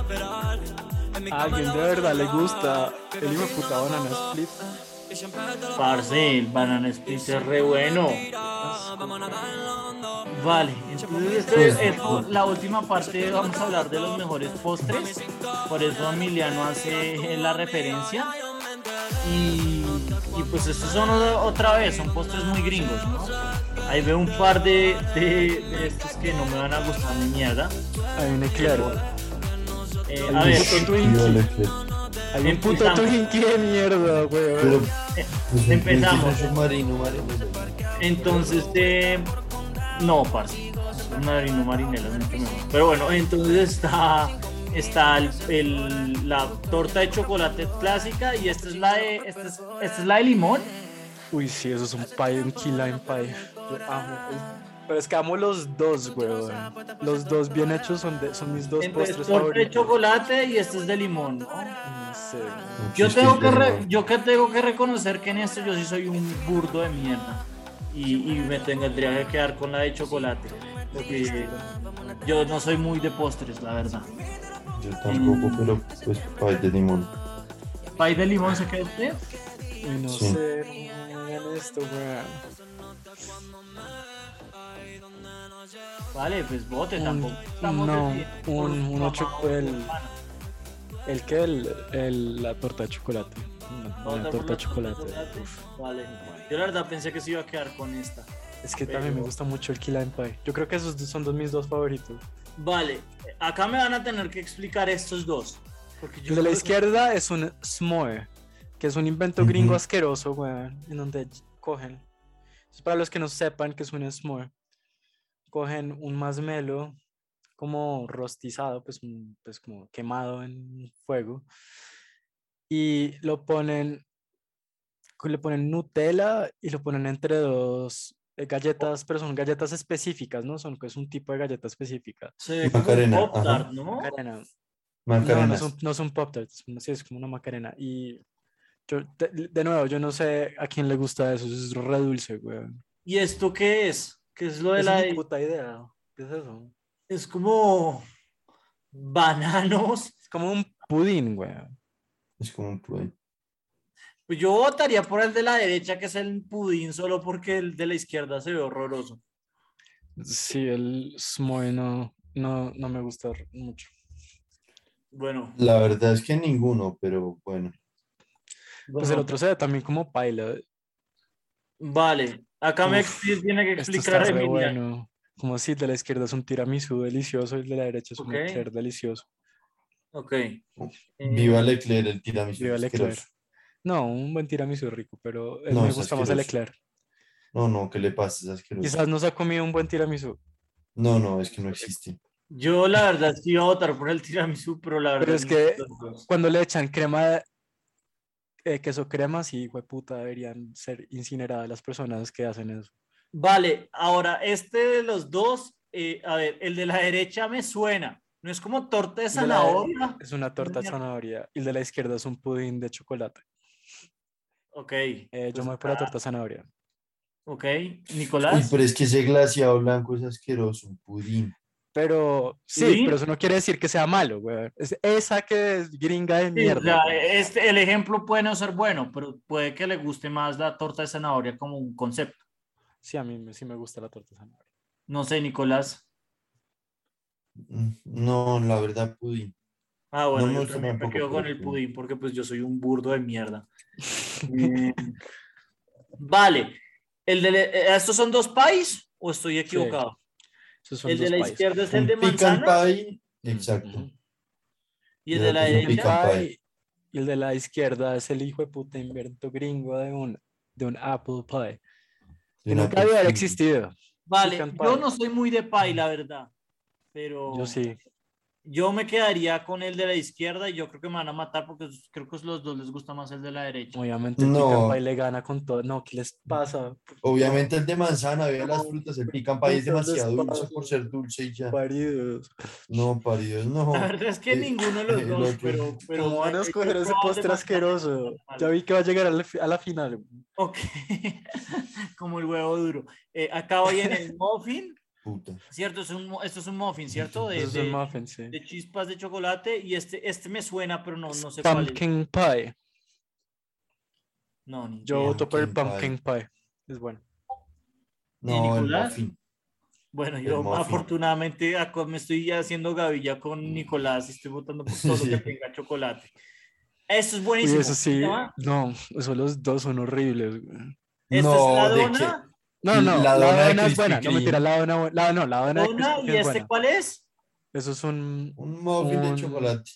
A alguien de verdad le gusta el hijo de puta banana split. Parce, el banana split es re bueno. Vale, entonces esto es- esto- la última parte vamos a hablar de los mejores postres. Por eso Emiliano hace la referencia. Y, y pues estos son otra vez, son postres muy gringos, ¿no? Ahí veo un par de, de, de estos que no me van a gustar ni mierda. Hay un eclair. Eh, Hay a ver, un puto. Twinkie de mierda, Pero, weón. pues, un Empezamos. Twinkie es un submarino, marino. Entonces, eh, no, parce. Marino Marinela es mucho mejor. Pero bueno, entonces está, está el, el- la torta de chocolate clásica y esta es la de, esta es, esta es la de limón. Uy, sí, eso es un pie, un key lime pie. Yo amo. Pero es que amo los dos, weón. Los dos bien hechos son, de- son mis dos Entonces, postres torta de favoritos. chocolate y este es de limón. ¿no? Yo tengo que, re- yo que tengo que reconocer que en esto yo sí soy un burdo de mierda. Y, y me tendría que quedar con la de chocolate. Porque yo no soy muy de postres, la verdad. Yo tampoco, pero pues pay de limón. ¿Pay de limón se queda usted? Uy, no Sí. sé. hagan esto, weón. Vale, pues bote Un- tampoco. No, un, un ocho, por- el, que el, el- la torta de chocolate. La, Vamos la torta de chocolate. chocolate. Vale. Yo la verdad pensé que se iba a quedar con esta. Es que también me Pero- gusta mucho el key lime pie. Yo creo que esos son dos, mis dos favoritos. Vale, acá me van a tener que explicar estos dos. Porque yo El de la izquierda es un s'more, que es un invento gringo asqueroso, weón, en donde cogen. Es para los que no sepan que es un s'more. Cogen un marshmallow como rostizado, pues, mm, pues como quemado en fuego. Y lo ponen, le ponen Nutella y lo ponen entre dos eh, galletas, pero son galletas específicas, ¿no? Son, es un tipo de galleta específica. Como Macarena, un Pop-Tart, ajá. ¿no? Macarena. No, no no son Pop Tarts, sí, es como una Macarena. Y yo, de, de nuevo, yo no sé a quién le gusta eso, es re dulce, weón. ¿Y esto qué es? ¿Qué es lo de Es la de- puta idea. ¿Qué es eso? Es como bananos. Es como un pudín, weón. Es como un pudín. Pues yo votaría por el de la derecha, que es el pudín, solo porque el de la izquierda se ve horroroso. Sí, el s'more no, no, no me gusta mucho. Bueno, La verdad es que ninguno, pero bueno. Pues el otro se ve también como paila. Vale, acá me Uf, tiene que Esto explicar Emiliano. bueno. Como si el de la izquierda es un tiramisú delicioso y el de la derecha es un eclair delicioso. Ok. Eh, Viva Leclerc, el tiramisú. Viva Leclerc. asqueroso. No, un buen tiramisú es rico, pero No, me gusta más el eclair. No, no, ¿qué le pasa? Es. Quizás no se ha comido un buen tiramisú. No, no, es que no existe. Yo la verdad sí iba a votar por el tiramisú, pero la verdad Pero es no que-. Cuando le echan crema, eh, queso crema, sí, puta, deberían ser incineradas las personas que hacen eso. Vale, ahora este de los dos, eh, a ver, el de la derecha me suena. No es como torta de zanahoria. Es una torta de zanahoria. Y el de la izquierda es un pudín de chocolate. Ok. Eh, yo pues me voy por la torta de zanahoria. Ok. Uy, Nicolás. pero es que ese glaseado blanco es asqueroso, un pudín. Pero sí, ¿Sí? pero eso no quiere decir que sea malo, güey. Es esa que es gringa de Sí, o mierda. este, el ejemplo puede no ser bueno, pero puede que le guste más la torta de zanahoria como un concepto. Sí, a mí sí me gusta la torta de zanahoria. No sé, Nicolás. Mm, No, la verdad, pudín. Ah, bueno, me yo también me quedo con el sí. pudín porque pues yo soy un burdo de mierda. Eh, vale. El de, eh, ¿Estos son dos pais o estoy equivocado? Son El de la pies. izquierda es el Un de manzana pie, exacto. Y el de la derecha. Y el de la izquierda es el hijo de puta invento gringo de un, de un apple pie. Y nunca había existido. Vale, yo no soy muy de pie, la verdad. Pero. Yo sí. Yo me quedaría con el de la izquierda y yo creo que me van a matar porque creo que a los dos les gusta más el de la derecha. Obviamente el No. Pecan Pie le gana con todo. No, ¿qué les pasa? Obviamente el de manzana, vea las frutas, el pican pie es demasiado dulce por ser dulce y ya. Paridos. No, paridos, no. La verdad es que Eh, ninguno de los el dos, otro. pero... pero ¿Cómo van a eh, escoger ese postre asqueroso? Ya vi que va a llegar a la, a la final. Ok, como el huevo duro. Eh, acá voy en el muffin, Puta. ¿cierto? Es un, esto es un muffin, ¿cierto? De, es un de- muffin, sí. de chispas de chocolate y este, este me suena, pero no, no sé cuál es. Pumpkin pie. No, ni Yo voto por el Pumpkin pumpkin pie. Es bueno. No, el muffin. Bueno, El yo muffin. afortunadamente acá me estoy haciendo gavilla con Nicolás y estoy votando por todo lo que tenga chocolate. Eso es buenísimo. eso sí. No, eso los dos son horribles. güey. Esta No, es la ¿de dona, No, no, La la, dona de dona es buena. No, mentira, la dona, la, no, la dona dona y es este buena. cuál es? Eso es un Un muffin de chocolate.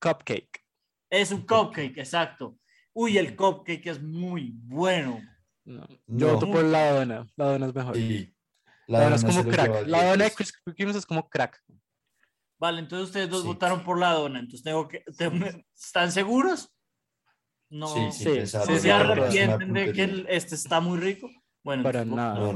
cupcake. Es un cupcake, exacto. Uy, el cupcake es muy bueno. No, Yo No. voto por la dona. La dona es mejor. Sí. La dona es como crack. La dona de Kreme es como crack. Vale, entonces ustedes dos Sí. votaron por la dona. Entonces tengo que. ¿Están seguros? No. Sí, Sí, sin pensarlo, ¿No sí, se arrepienten de que el- este está muy rico? Bueno, Para entonces, nada,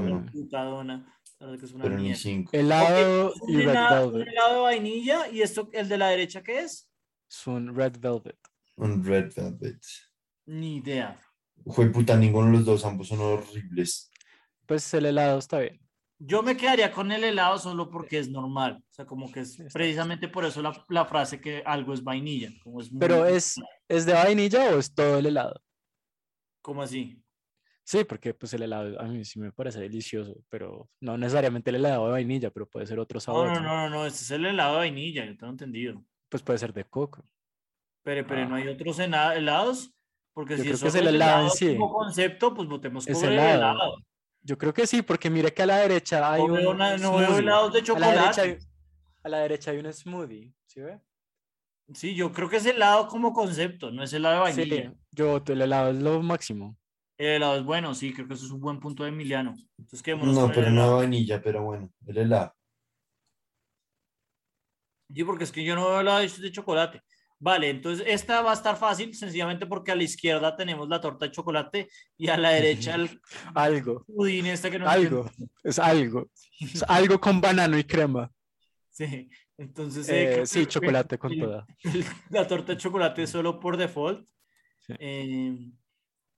la verdad que es una Pero ni mierda. cinco. Helado Ok, y un red helado, un velvet. helado de vainilla y esto, el de la derecha, ¿qué es? Es un red velvet. Un red velvet. Ni idea. Jue puta, ninguno de los dos, ambos son horribles. Pues el helado está bien. Yo me quedaría con el helado solo porque es normal. O sea, como que es precisamente por eso la, la frase que algo es vainilla. Como es muy- Pero es, ¿es de vainilla o es todo el helado? ¿Cómo así? Sí, porque pues el helado a mí sí me parece delicioso, pero no necesariamente el helado de vainilla, pero puede ser otro No, sabor. no, ¿no? no, no, no, este es el helado de vainilla, yo tengo entendido. Pues puede ser de coco. Pero, pero no Ah. hay otros helados, porque Yo si creo que es el el helado helado sí. como concepto, pues votemos por el helado. Yo creo que sí, porque mire que a la derecha hay No un no veo helados de A la, derecha chocolate. hay, a la derecha hay un smoothie, ¿sí ve? Sí, yo creo que es helado como concepto, no es helado de Sí, vainilla. yo voto el helado es lo máximo. El helado es bueno, sí, creo que eso es un buen punto de Emiliano. Entonces quedémonos No, con pero no helado. vainilla, pero bueno, el helado. Sí, porque es que yo no veo helado de de chocolate. Vale, entonces esta va a estar fácil, sencillamente porque a la izquierda tenemos la torta de chocolate y a la derecha el Algo, pudín este que no algo, es algo. Es algo con banano y crema. Sí, entonces... Eh, eh, sí, chocolate con el- toda. La torta de chocolate solo por default. Sí. Eh,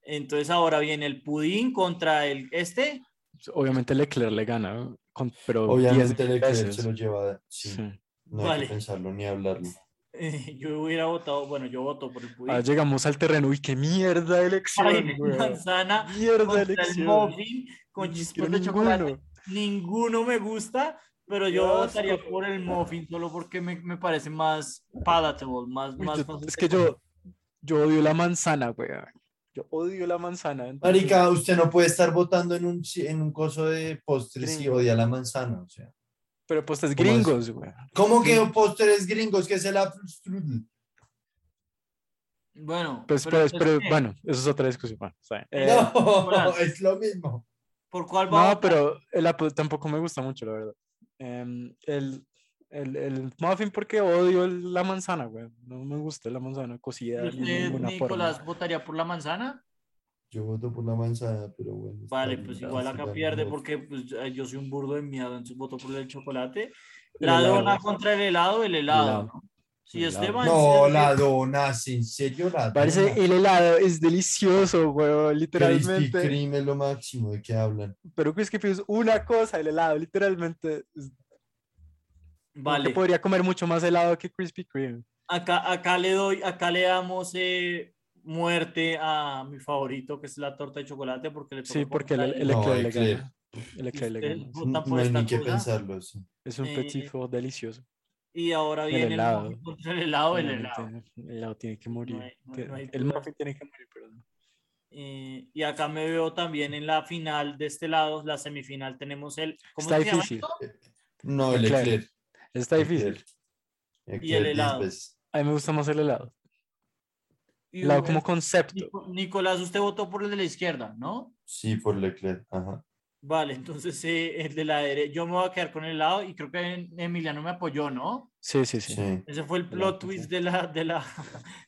entonces ahora viene el pudín contra el este. Obviamente Leclerc le gana, con- pero 10 Obviamente el Leclerc veces. se lo lleva. Sí, Sí. No hay Vale. que pensarlo ni hablarlo. Eh, yo hubiera votado, bueno, yo voto por el pudín. Ah, llegamos al terreno. Uy, qué mierda de elección, Ay, manzana Mierda de contra el elección. muffin con quiero de chocolate. ninguno. Ninguno me gusta, pero yo Qué votaría por el muffin solo porque me, me parece más palatable, más, Uy, más yo- fácil es que yo, yo odio la manzana, güey. Yo odio la manzana. entonces- Marica, usted no puede estar votando en un, en un coso de postres y odia la manzana, o sea. Pero pues es ¿Cómo es? gringos, güey. ¿Cómo que postres gringos? que es el apple strudel? Bueno, Pues, pero pues, pero ¿qué? bueno, eso es otra discusión. Bueno. Eh, no, es lo mismo. ¿por cuál va no, pero el Apple tampoco me gusta mucho, la verdad. Em, el, el, el muffin porque odio el- la manzana, güey. No me gusta la manzana cocida ¿Usted, ninguna Nicolás, forma. votaría por la manzana? Yo voto por la manzana, pero bueno. Vale, bien, pues ya igual acá pierde porque pues, yo soy un burdo de miedo, entonces voto por el chocolate. El La helado. dona contra el helado, el helado. helado. ¿no? Si El Esteban... No, la dona, sí, en serio, la Parece dona. el helado es delicioso, güey, Krispy literalmente. Kreme es lo máximo, ¿de qué hablan? Pero Krispy Kreme es una cosa, el helado, literalmente. es- Vale, Yo podría comer mucho más helado que Krispy Kreme. acá, acá le doy, acá le damos eh, muerte a mi favorito, que es la torta de chocolate, porque le Sí, porque el, el No, gana. El Leclerc le gana. No, hay ni que cosa. pensarlo. sí. Es un Eh, petit four delicioso. Y ahora viene el, helado. el helado, el helado. El helado tiene que morir. no hay- no hay el muffin tiene que morir, perdón. Eh, y acá me veo también en la final de este lado, la semifinal, tenemos el... ¿Cómo Está se llama difícil. esto? No, el Leclerc. Está difícil. Y el helado. veces. A mí me gusta más el helado. Helado como concepto. Nico- Nicolás, usted votó por el de la izquierda, ¿no? Sí, por Leclerc. Ajá. Vale, entonces eh, el de la derecha, yo me voy a quedar con el lado y creo que Emiliano me apoyó, ¿no? Sí, sí, sí. Sí. Ese fue el plot twist de la, de la,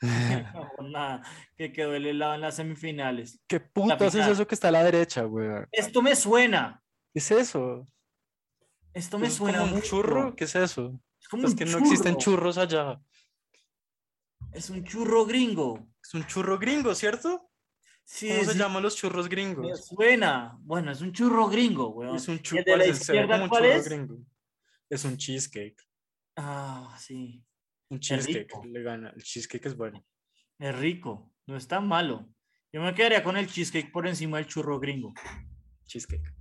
que quedó el helado en las semifinales. ¿Qué putas es eso que está a la derecha, güey? Esto me suena, ¿Qué es eso? Esto me ¿Es suena como un mucho. churro? ¿Qué es eso? Es como Es un que no existen churro. churros allá. Es un churro gringo. Es un churro gringo, ¿cierto? Sí, ¿Cómo se llaman los churros me gringos? suena. Bueno, es un churro gringo, weón. Es un ¿Y churro, el de la se ve izquierda como un cuál churro es? gringo. Es un cheesecake. Ah, sí. Un cheesecake. Le gana. El cheesecake es bueno. Es rico, no es tan malo. Yo me quedaría con el cheesecake por encima del churro gringo. Cheesecake.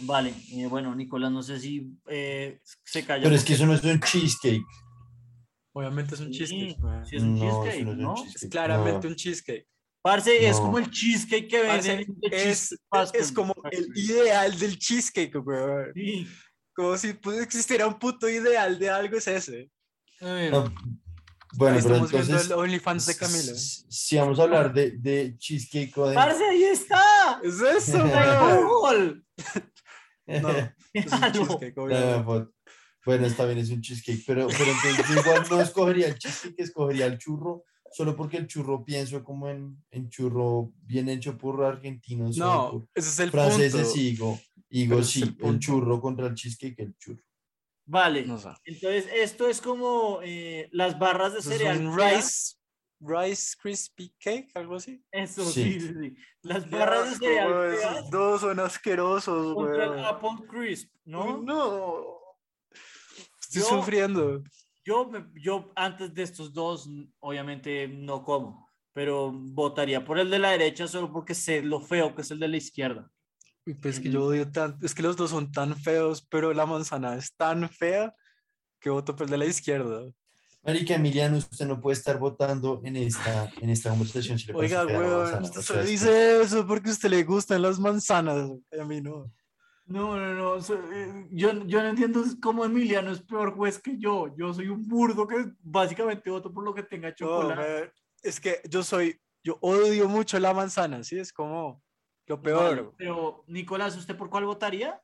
Vale, eh, bueno, Nicolás, no sé si eh, se calla. Pero es que eso no es un cheesecake. Obviamente es un Sí, cheesecake. sí es un no, eso cheesecake, no es un ¿no? cheesecake. Es claramente no. un cheesecake. Parce, es como el cheesecake que venden. de es, es como el ideal del cheesecake, güey. Sí. Como si existiera un puto ideal de algo, es ese. A ver, No, Bueno, pero estamos viendo entonces, el OnlyFans de Camilo. si si vamos a hablar de, de cheesecake o de... Parce, ahí está. ¿Es eso, güey? No, es un cheesecake, obviamente. pues, Bueno, está bien, es un cheesecake, pero, pero entonces yo igual no escogería el cheesecake, escogería el churro, solo porque el churro pienso como en, en churro bien hecho por argentinos. No, ese es el franceses, punto. digo Pero ese sí, el el, churro contra el cheesecake, el churro. Vale, No sé. entonces esto es como eh, las barras de cereal. rice, rice crispy cake, algo así. Eso, Sí. sí, sí, sí. Las barras de cereal feas dos son asquerosos, contra el güey. Apple Crisp, ¿no? No. Estoy Yo- sufriendo. Yo, yo antes de estos dos, obviamente no como, pero votaría por el de la derecha solo porque sé lo feo que es el de la izquierda. Pues que yo odio tanto, es que los dos son tan feos, pero la manzana es tan fea que voto por el de la izquierda. Marica Emiliano, usted no puede estar votando en esta, en esta conversación. Si le Oiga, weón, usted solo dice eso porque a usted le gustan las manzanas, a mí no. No, no, no. eh, yo, yo no entiendo cómo Emiliano es peor juez que yo. Yo soy un burdo que básicamente voto por lo que tenga No, chocolate. me- es que yo soy, yo odio mucho la manzana, ¿sí? Es como lo Vale, peor. pero, Nicolás, ¿usted por cuál votaría?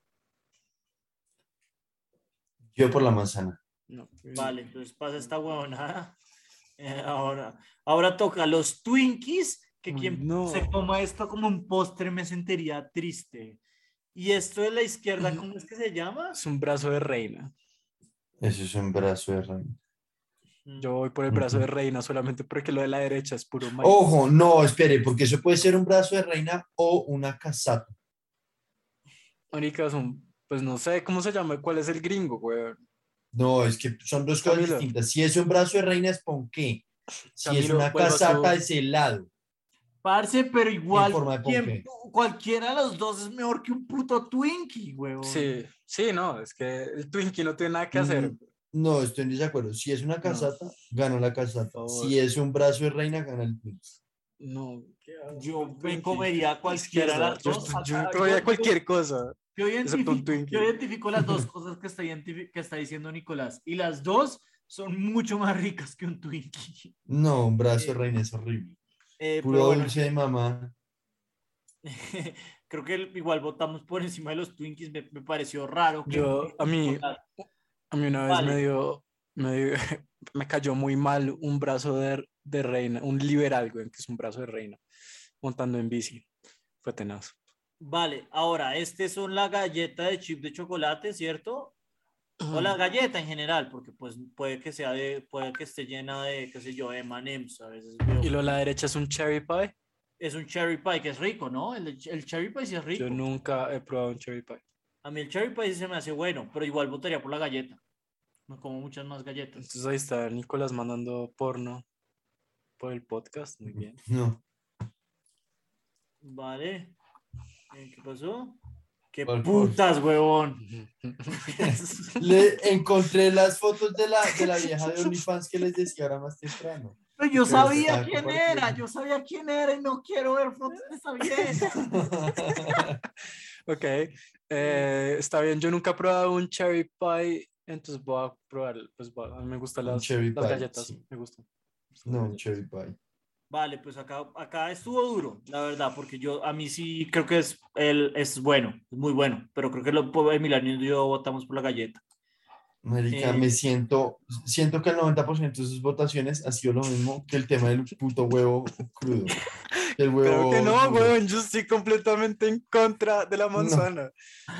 Yo por la manzana. No, Vale, entonces pasa esta huevonada. Eh, ahora, ahora toca los Twinkies, que Uy, quien no. se coma esto como un postre me sentiría triste. Y esto de la izquierda, ¿cómo es que se llama? Es un brazo de reina. Eso es un brazo de reina. Yo voy por el brazo de reina solamente porque lo de la derecha es puro maíz. Ojo, no, espere, porque eso puede ser un brazo de reina o una casata. Marica, es un- pues no sé cómo se llama, cuál es el gringo, güey. No, es que son dos cosas Camilo. distintas. Si es un brazo de reina es ponqué. Si es una casata es helado. Parce, pero igual forma de quien- ponqué. cualquiera de los dos es mejor que un puto Twinkie, huevón. Sí, sí, no, es que el Twinkie no tiene nada que hacer. Mm, No, estoy en desacuerdo. Si es una casata, gana la casata. Si es un brazo de reina, gana el Twinkie. No, Yo me comería cualquiera las yo, dos. yo Acá- comería yo- cualquier cosa. Yo identifico, yo las dos cosas que está, identifi- que está diciendo Nicolás. Y las dos son mucho más ricas que un Twinkie. No, un brazo de reina es horrible. Eh, Puro bueno, dulce de mamá. creo que igual votamos por encima de los Twinkies. Me, me pareció raro. que- Yo, a mí- Nicolás- A mí una vez Vale. me dio, me dio- me cayó muy mal un brazo de, de reina, un liberal, güey, que es un brazo de reina, montando en bici. Fue tenaz. Vale, ahora, este son la galleta de chip de chocolate, ¿cierto? O la galleta en general, porque pues puede que sea de, puede que esté llena de, qué sé yo, M&M's, a veces veo. Y lo a la derecha es un cherry pie. Es un cherry pie que es rico, ¿no? El, el cherry pie sí es rico. Yo nunca he probado un cherry pie. A mí el cherry pie se me hace bueno, pero igual votaría por la galleta. Me como muchas más galletas. Entonces ahí está Nicolás mandando porno por el podcast. Muy bien. No. Vale. Eh, ¿Qué pasó? ¡Qué ¿Cuál por? putas, huevón! Le encontré las fotos de la, de la vieja de OnlyFans que les decía ahora más temprano. Pero yo Pero sabía quién era, yo sabía quién era y no quiero ver fotos de esa vieja. Ok, eh, está bien. Yo nunca he probado un cherry pie, entonces voy a probar. Pues voy a- me gustan las, cherry las pie, galletas. sí. Me gustan. No, un cherry pie. Vale, pues acá, acá estuvo duro, la verdad, porque yo a mí sí creo que es, el, es bueno, es muy bueno, pero creo que lo, Emiliano y yo votamos por la galleta. Marica, Eh, me siento, siento que el 90% de sus votaciones ha sido lo mismo que el tema del puto huevo crudo. El huevo Creo que no, weón, yo estoy completamente en contra de la manzana.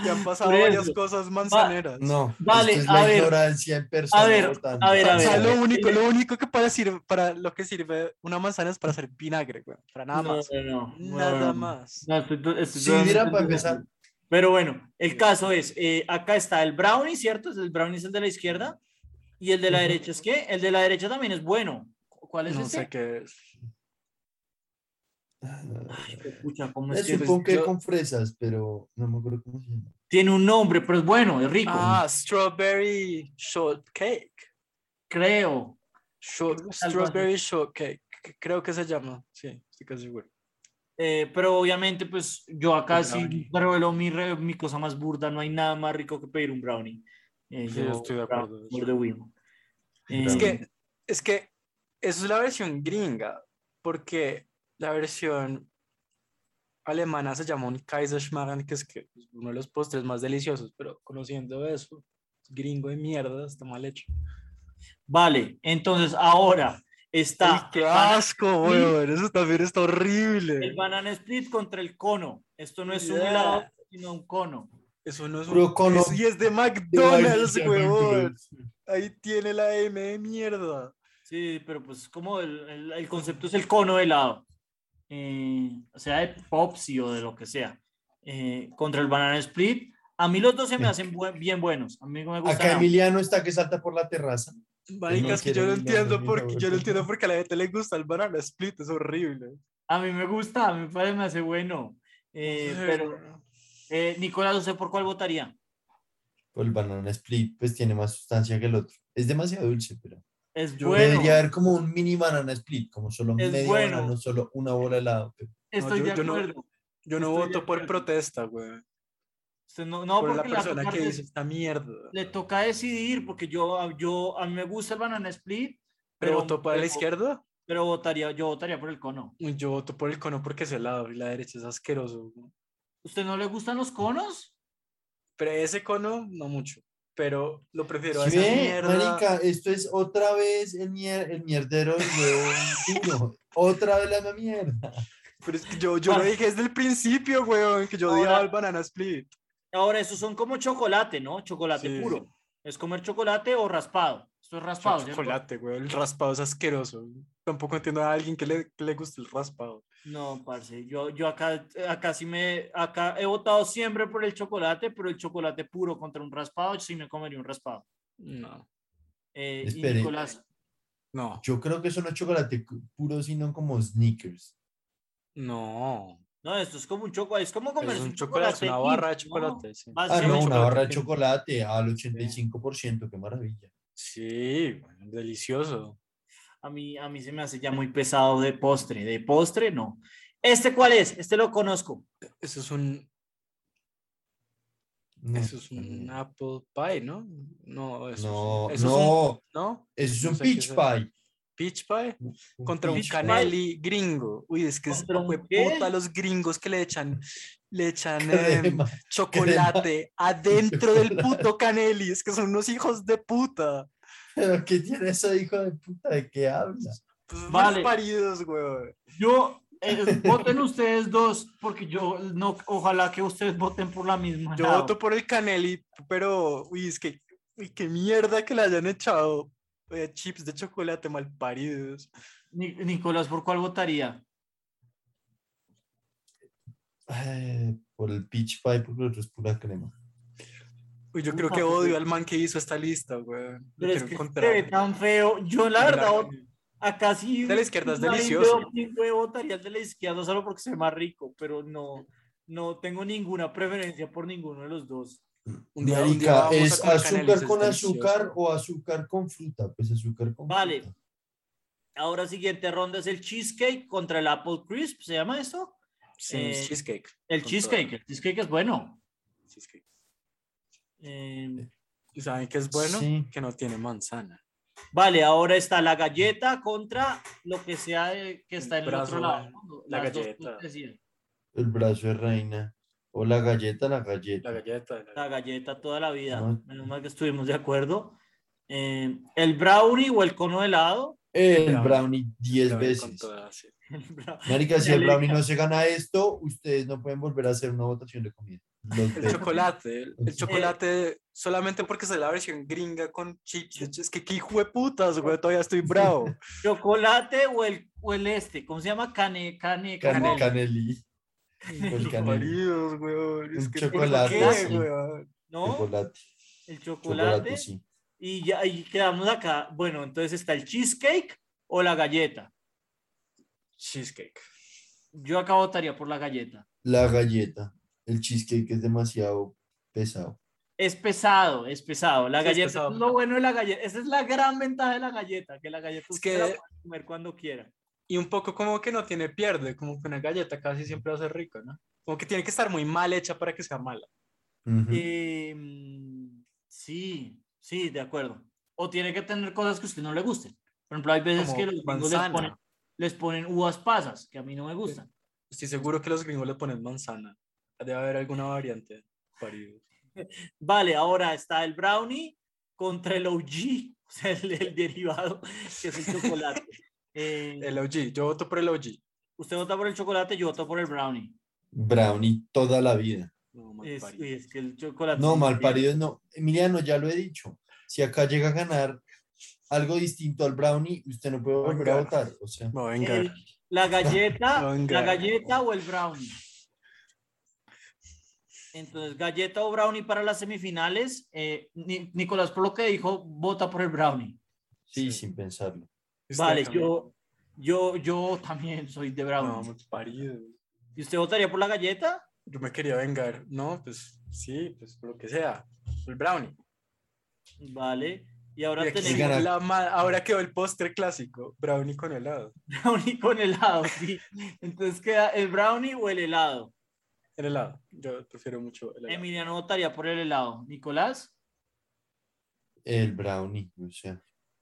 Y han pasado varias cosas manzaneras. No, Vale, esto es a la ver, ignorancia en persona. a ver, votando. a ver, a O sea, ver. lo único, lo único que para sirve, para lo que sirve una manzana es para hacer vinagre, weón. Para nada No, más. no, no, no, Nada no. más. No, estoy- estoy Sí, mira, para empezar. Pero bueno, el caso es, eh, acá está el brownie, ¿cierto? El brownie es el de la izquierda. ¿Y el de la Ujú. derecha es qué? El de la derecha también es bueno. ¿Cuál es No ese? sé qué es. Ay, pucha, ¿cómo es Es que un es? ponque yo- con fresas, pero no me acuerdo cómo se llama. Tiene un nombre, pero es bueno, es rico. Ah, strawberry shortcake. Creo. Short- strawberry shortcake. Creo que se llama. Sí, estoy casi seguro. Eh, pero obviamente, pues yo acá El sí revelo mi, re- mi cosa más burda. No hay nada más rico que pedir un brownie. Eh, Sí, yo estoy de acuerdo, de. Eh, Es que, es que eso es la versión gringa, porque la versión alemana se llama un Kaiserschmarrn, que es que es uno de los postres más deliciosos, pero conociendo eso, gringo de mierda, está mal hecho. Vale, entonces ahora está ¡Ay, qué el asco, weón! Eso también está el horrible. banana split contra el cono. Esto no es un helado, sino un cono. Eso no es un... Cono y es de McDonald's, weón. Ahí tiene la M de mierda. Sí, pero pues como el, el- el concepto es el cono de helado. Eh, o sea, de Popsi o de lo que sea. Eh, contra el banana split. A mí los dos se me hacen buen- bien buenos. A mí no me gustan. Acá. Emiliano está que salta por la terraza. Marica, no es que yo no entiendo hablar, ni por qué, yo no entiendo por qué a la gente le gusta el banana split, es horrible. A mí me gusta, a mí me parece me hace bueno. Eh, pero, eh, Nicolás, no sé por cuál votaría. Pues el banana split pues tiene más sustancia que el otro. Es demasiado dulce, pero Es Yo bueno. debería haber como un mini banana split, como solo Es medio bueno. banano, solo una bola de helado. Estoy yo- de yo no- acuerdo. Yo no Estoy de voto por protesta, güey. Usted no, no, por la porque le persona que dice esta mierda. le toca decidir, porque yo, yo, a mí me gusta el banana split, ¿Pero pero, votó para la izquierda? pero votaría, yo votaría por el cono. Yo voto por el cono porque es helado y la derecha es asqueroso. güey. ¿Usted no le gustan los conos? Pero ese cono, no mucho. Pero lo prefiero a ¿Sí esa mierda. marica, esto es otra vez el, mier- el mierdero del huevo. Otra vez la mierda. Pero es que yo, yo lo dije desde el principio, weón, que yo odiaba el banana split. Ahora, esos son como chocolate, ¿no? Chocolate Sí. puro. Es comer chocolate o raspado. Esto es raspado, chocolate, weón. El raspado es asqueroso. Tampoco entiendo a alguien que le, que le guste el raspado. No, parce, yo, yo acá, acá sí me, acá he votado siempre por el chocolate, pero el chocolate puro contra un raspado, sí me comería un raspado. No. Eh, y. Nicolás, No. Yo creo que eso no es chocolate puro, sino como sneakers. No. no, esto es como un chocolate, es como comer Es un chocolate, una barra de chocolate. sí. Ah, no, una chocolate barra de chocolate al 85%, qué maravilla. Sí, delicioso. A mí, a mí se me hace ya muy pesado de postre, de postre no. ¿Este cuál es? Este lo conozco. Eso es un, No, eso es un apple pie, ¿no? No, eso no, es, eso es un- no, es no un sé peach pie. Peach pie contra un pie. caneli gringo. Uy, es que es ¿Contra un puta qué? los gringos que le echan, le echan em, chocolate adentro del puto caneli. Es que son unos hijos de puta. ¿Pero qué tiene eso, hijo de puta? ¿De qué habla? Pues Vale. paridos, güey. Yo, eh, voten ustedes dos, porque yo no, ojalá que ustedes voten por la misma. Yo lado. voto por el caneli, pero, uy, es que, uy, qué mierda que le hayan echado eh, chips de chocolate mal paridos. Ni- Nicolás, ¿por cuál votaría? Eh, por el peach pie, porque el otro es pura crema. Uy, yo creo que odio al man que hizo esta lista, güey. Pero es quiero que encontrar. se ve tan feo. Yo, la Yo verdad, acá sí. De la izquierda es delicioso. puede votaría de la izquierda solo porque se ve más rico, pero no, no tengo ninguna preferencia por ninguno de los dos. Un día- un día Marica, vamos a ¿es azúcar es con azúcar o azúcar con fruta? Pues azúcar con Vale. fruta. Ahora, siguiente ronda es el cheesecake contra el apple crisp. ¿Se llama eso? Sí, Eh, cheesecake. El cheesecake. El cheesecake es bueno. Cheesecake. Eh, ¿Y saben qué es bueno? Sí. Que no tiene manzana. Vale, ahora está la galleta contra lo que sea de- que está en el brazo, otro lado. la- galleta. El brazo de reina. O la galleta, la galleta. La galleta. la- La galleta toda la vida. No. Menos mal que estuvimos de acuerdo. Eh, el brownie o el cono de helado. El Brownie. brownie 10 la- con veces. toda, sí. El brown- Marica, si el brownie no se gana esto, ustedes no pueden volver a hacer una votación de comida. El chocolate, el, chocolate solamente porque es la versión gringa con chips. Es que qué hijo de putas, güey, todavía estoy bravo. chocolate o el, o el este. ¿Cómo se llama? Cane, cane, Can- ¿cómo? canelí. El canelí. Maridos, güey. Es que chocolate, ¿por qué, sí. güey? ¿No? Chocolate. El Chocolate, chocolate. sí. Y ya y quedamos acá. Bueno, entonces está el cheesecake o la galleta. Cheesecake. Yo acá votaría por la galleta. La galleta. El cheesecake es demasiado pesado. Es pesado, es pesado. La Sí, es galleta pesado. es lo bueno de la galleta. Esa es la gran ventaja de la galleta, que la galleta Es usted la que- puede comer cuando quiera. Y un poco como que no tiene pierde, como que una galleta casi siempre va a ser rico, ¿no? Como que tiene que estar muy mal hecha para que sea mala. Ujú. Eh, mm, sí, sí, de acuerdo. O tiene que tener cosas que a usted no le gusten. Por ejemplo, hay veces Como que los gringos les ponen, les ponen uvas pasas, que a mí no me gustan. Estoy seguro que los gringos le ponen manzana. Debe haber alguna variante. Parido. Vale, ahora está el brownie contra el OG, o sea, el, el derivado, que es el chocolate. Eh, El OG, yo voto por el OG. usted vota por el chocolate, yo voto por el brownie. Brownie toda la vida. No, mal Es, parido. uy, es que el chocolate. No, mal parido no. Emiliano, ya lo he dicho. Si acá llega a ganar algo distinto al brownie, usted no puede volver a votar. O sea, No, venga. El- la galleta, Venga. la galleta o el brownie. Entonces, galleta o brownie para las semifinales. Eh, Ni- Nicolás, por lo que dijo, vota por el brownie. sí, Sí. sin pensarlo. Vale, yo, yo, yo también soy de No, brownie. mal parido. ¿Y usted votaría por la galleta? Yo me quería vengar. No, pues sí, pues por lo que sea. El brownie. Vale. Y ahora Y tenemos la ahora quedó el postre clásico. Brownie con helado. brownie con helado, sí. Entonces queda el brownie o el helado. El helado. Yo prefiero mucho el helado. Emiliano votaría por el helado. Nicolás. El brownie, o sea.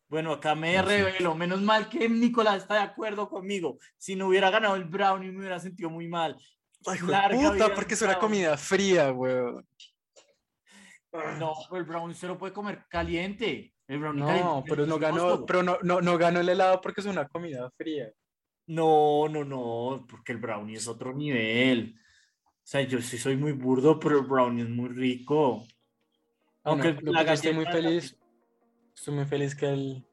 Bueno, acá me Ah, sí. revelo. Menos mal que Nicolás está de acuerdo conmigo. Si no hubiera ganado el brownie, me hubiera sentido muy mal. Ay, larga puta, porque es una comida fría, weón. No, pero el brownie usted lo puede comer caliente. El brownie caliente No, es pero no ganó, pero no, no, no ganó el helado porque es una comida fría. No, no, no, porque el brownie es otro nivel. O sea, yo sí soy muy burdo, pero el brownie es muy rico. Aunque Bueno, lo la estoy muy feliz, estoy muy feliz que el,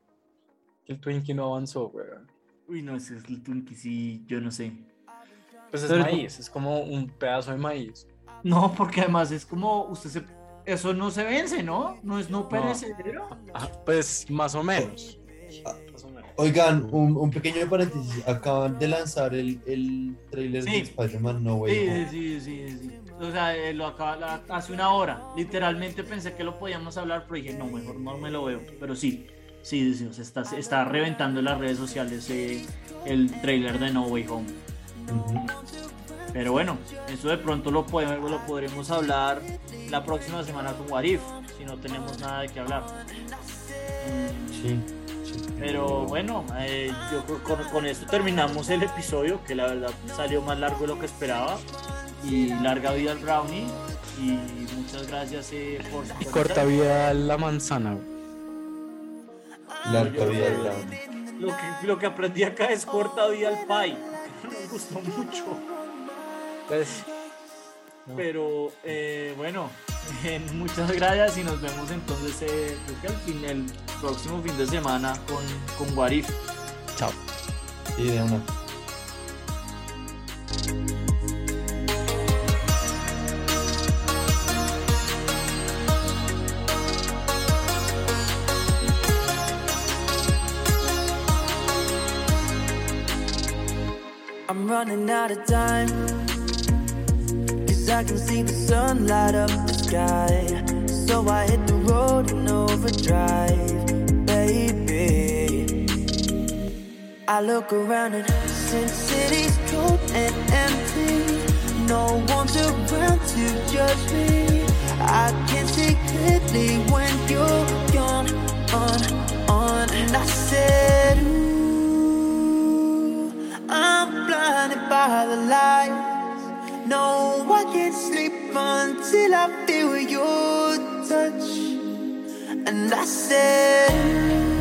que el Twinkie no avanzó, weón. Uy, no, ese es el Twinkie, sí, yo no sé. Pues es Pero- maíz, es como un pedazo de maíz. No, porque además es como, usted se, eso no se vence, ¿no? No es no perecedero. Ajá, pues más o menos. Oigan, un, un pequeño paréntesis. Acaban de lanzar el, el trailer de. Spider-Man No Way Home. sí, sí, sí, sí. O sea, eh, lo acaba la- hace una hora. Literalmente pensé que lo podíamos hablar, pero dije, no, mejor no me lo veo. Pero sí, sí, sí, o sea, está, está reventando en las redes sociales eh, el trailer de No Way Home. Pero bueno, eso de pronto lo, podemos, lo podremos hablar la próxima semana con Warif, si no tenemos nada de qué hablar. Sí. Pero bueno, eh, yo creo que con, con esto terminamos el episodio, que la verdad salió más largo de lo que esperaba. Y larga vida al brownie. Y muchas gracias eh, por su Y corta vida la manzana. Larga vida al brownie. Lo que, lo que aprendí acá es corta vida al pie. Me gustó mucho. Pues, Pero eh, bueno, muchas gracias y nos vemos entonces eh, creo que al fin, el próximo fin de semana con, con Warif. chao. Sí, de una. I'm running out of time. Cause I can see the sun light up the sky. So I hit the road in overdrive, baby. I look around and Sin City's cold and empty. No one's around to judge me. I can't see clearly when you're gone, on, on. And I said, Ooh, I'm blinded by the lights. No, I can't sleep until I feel your touch. And I said.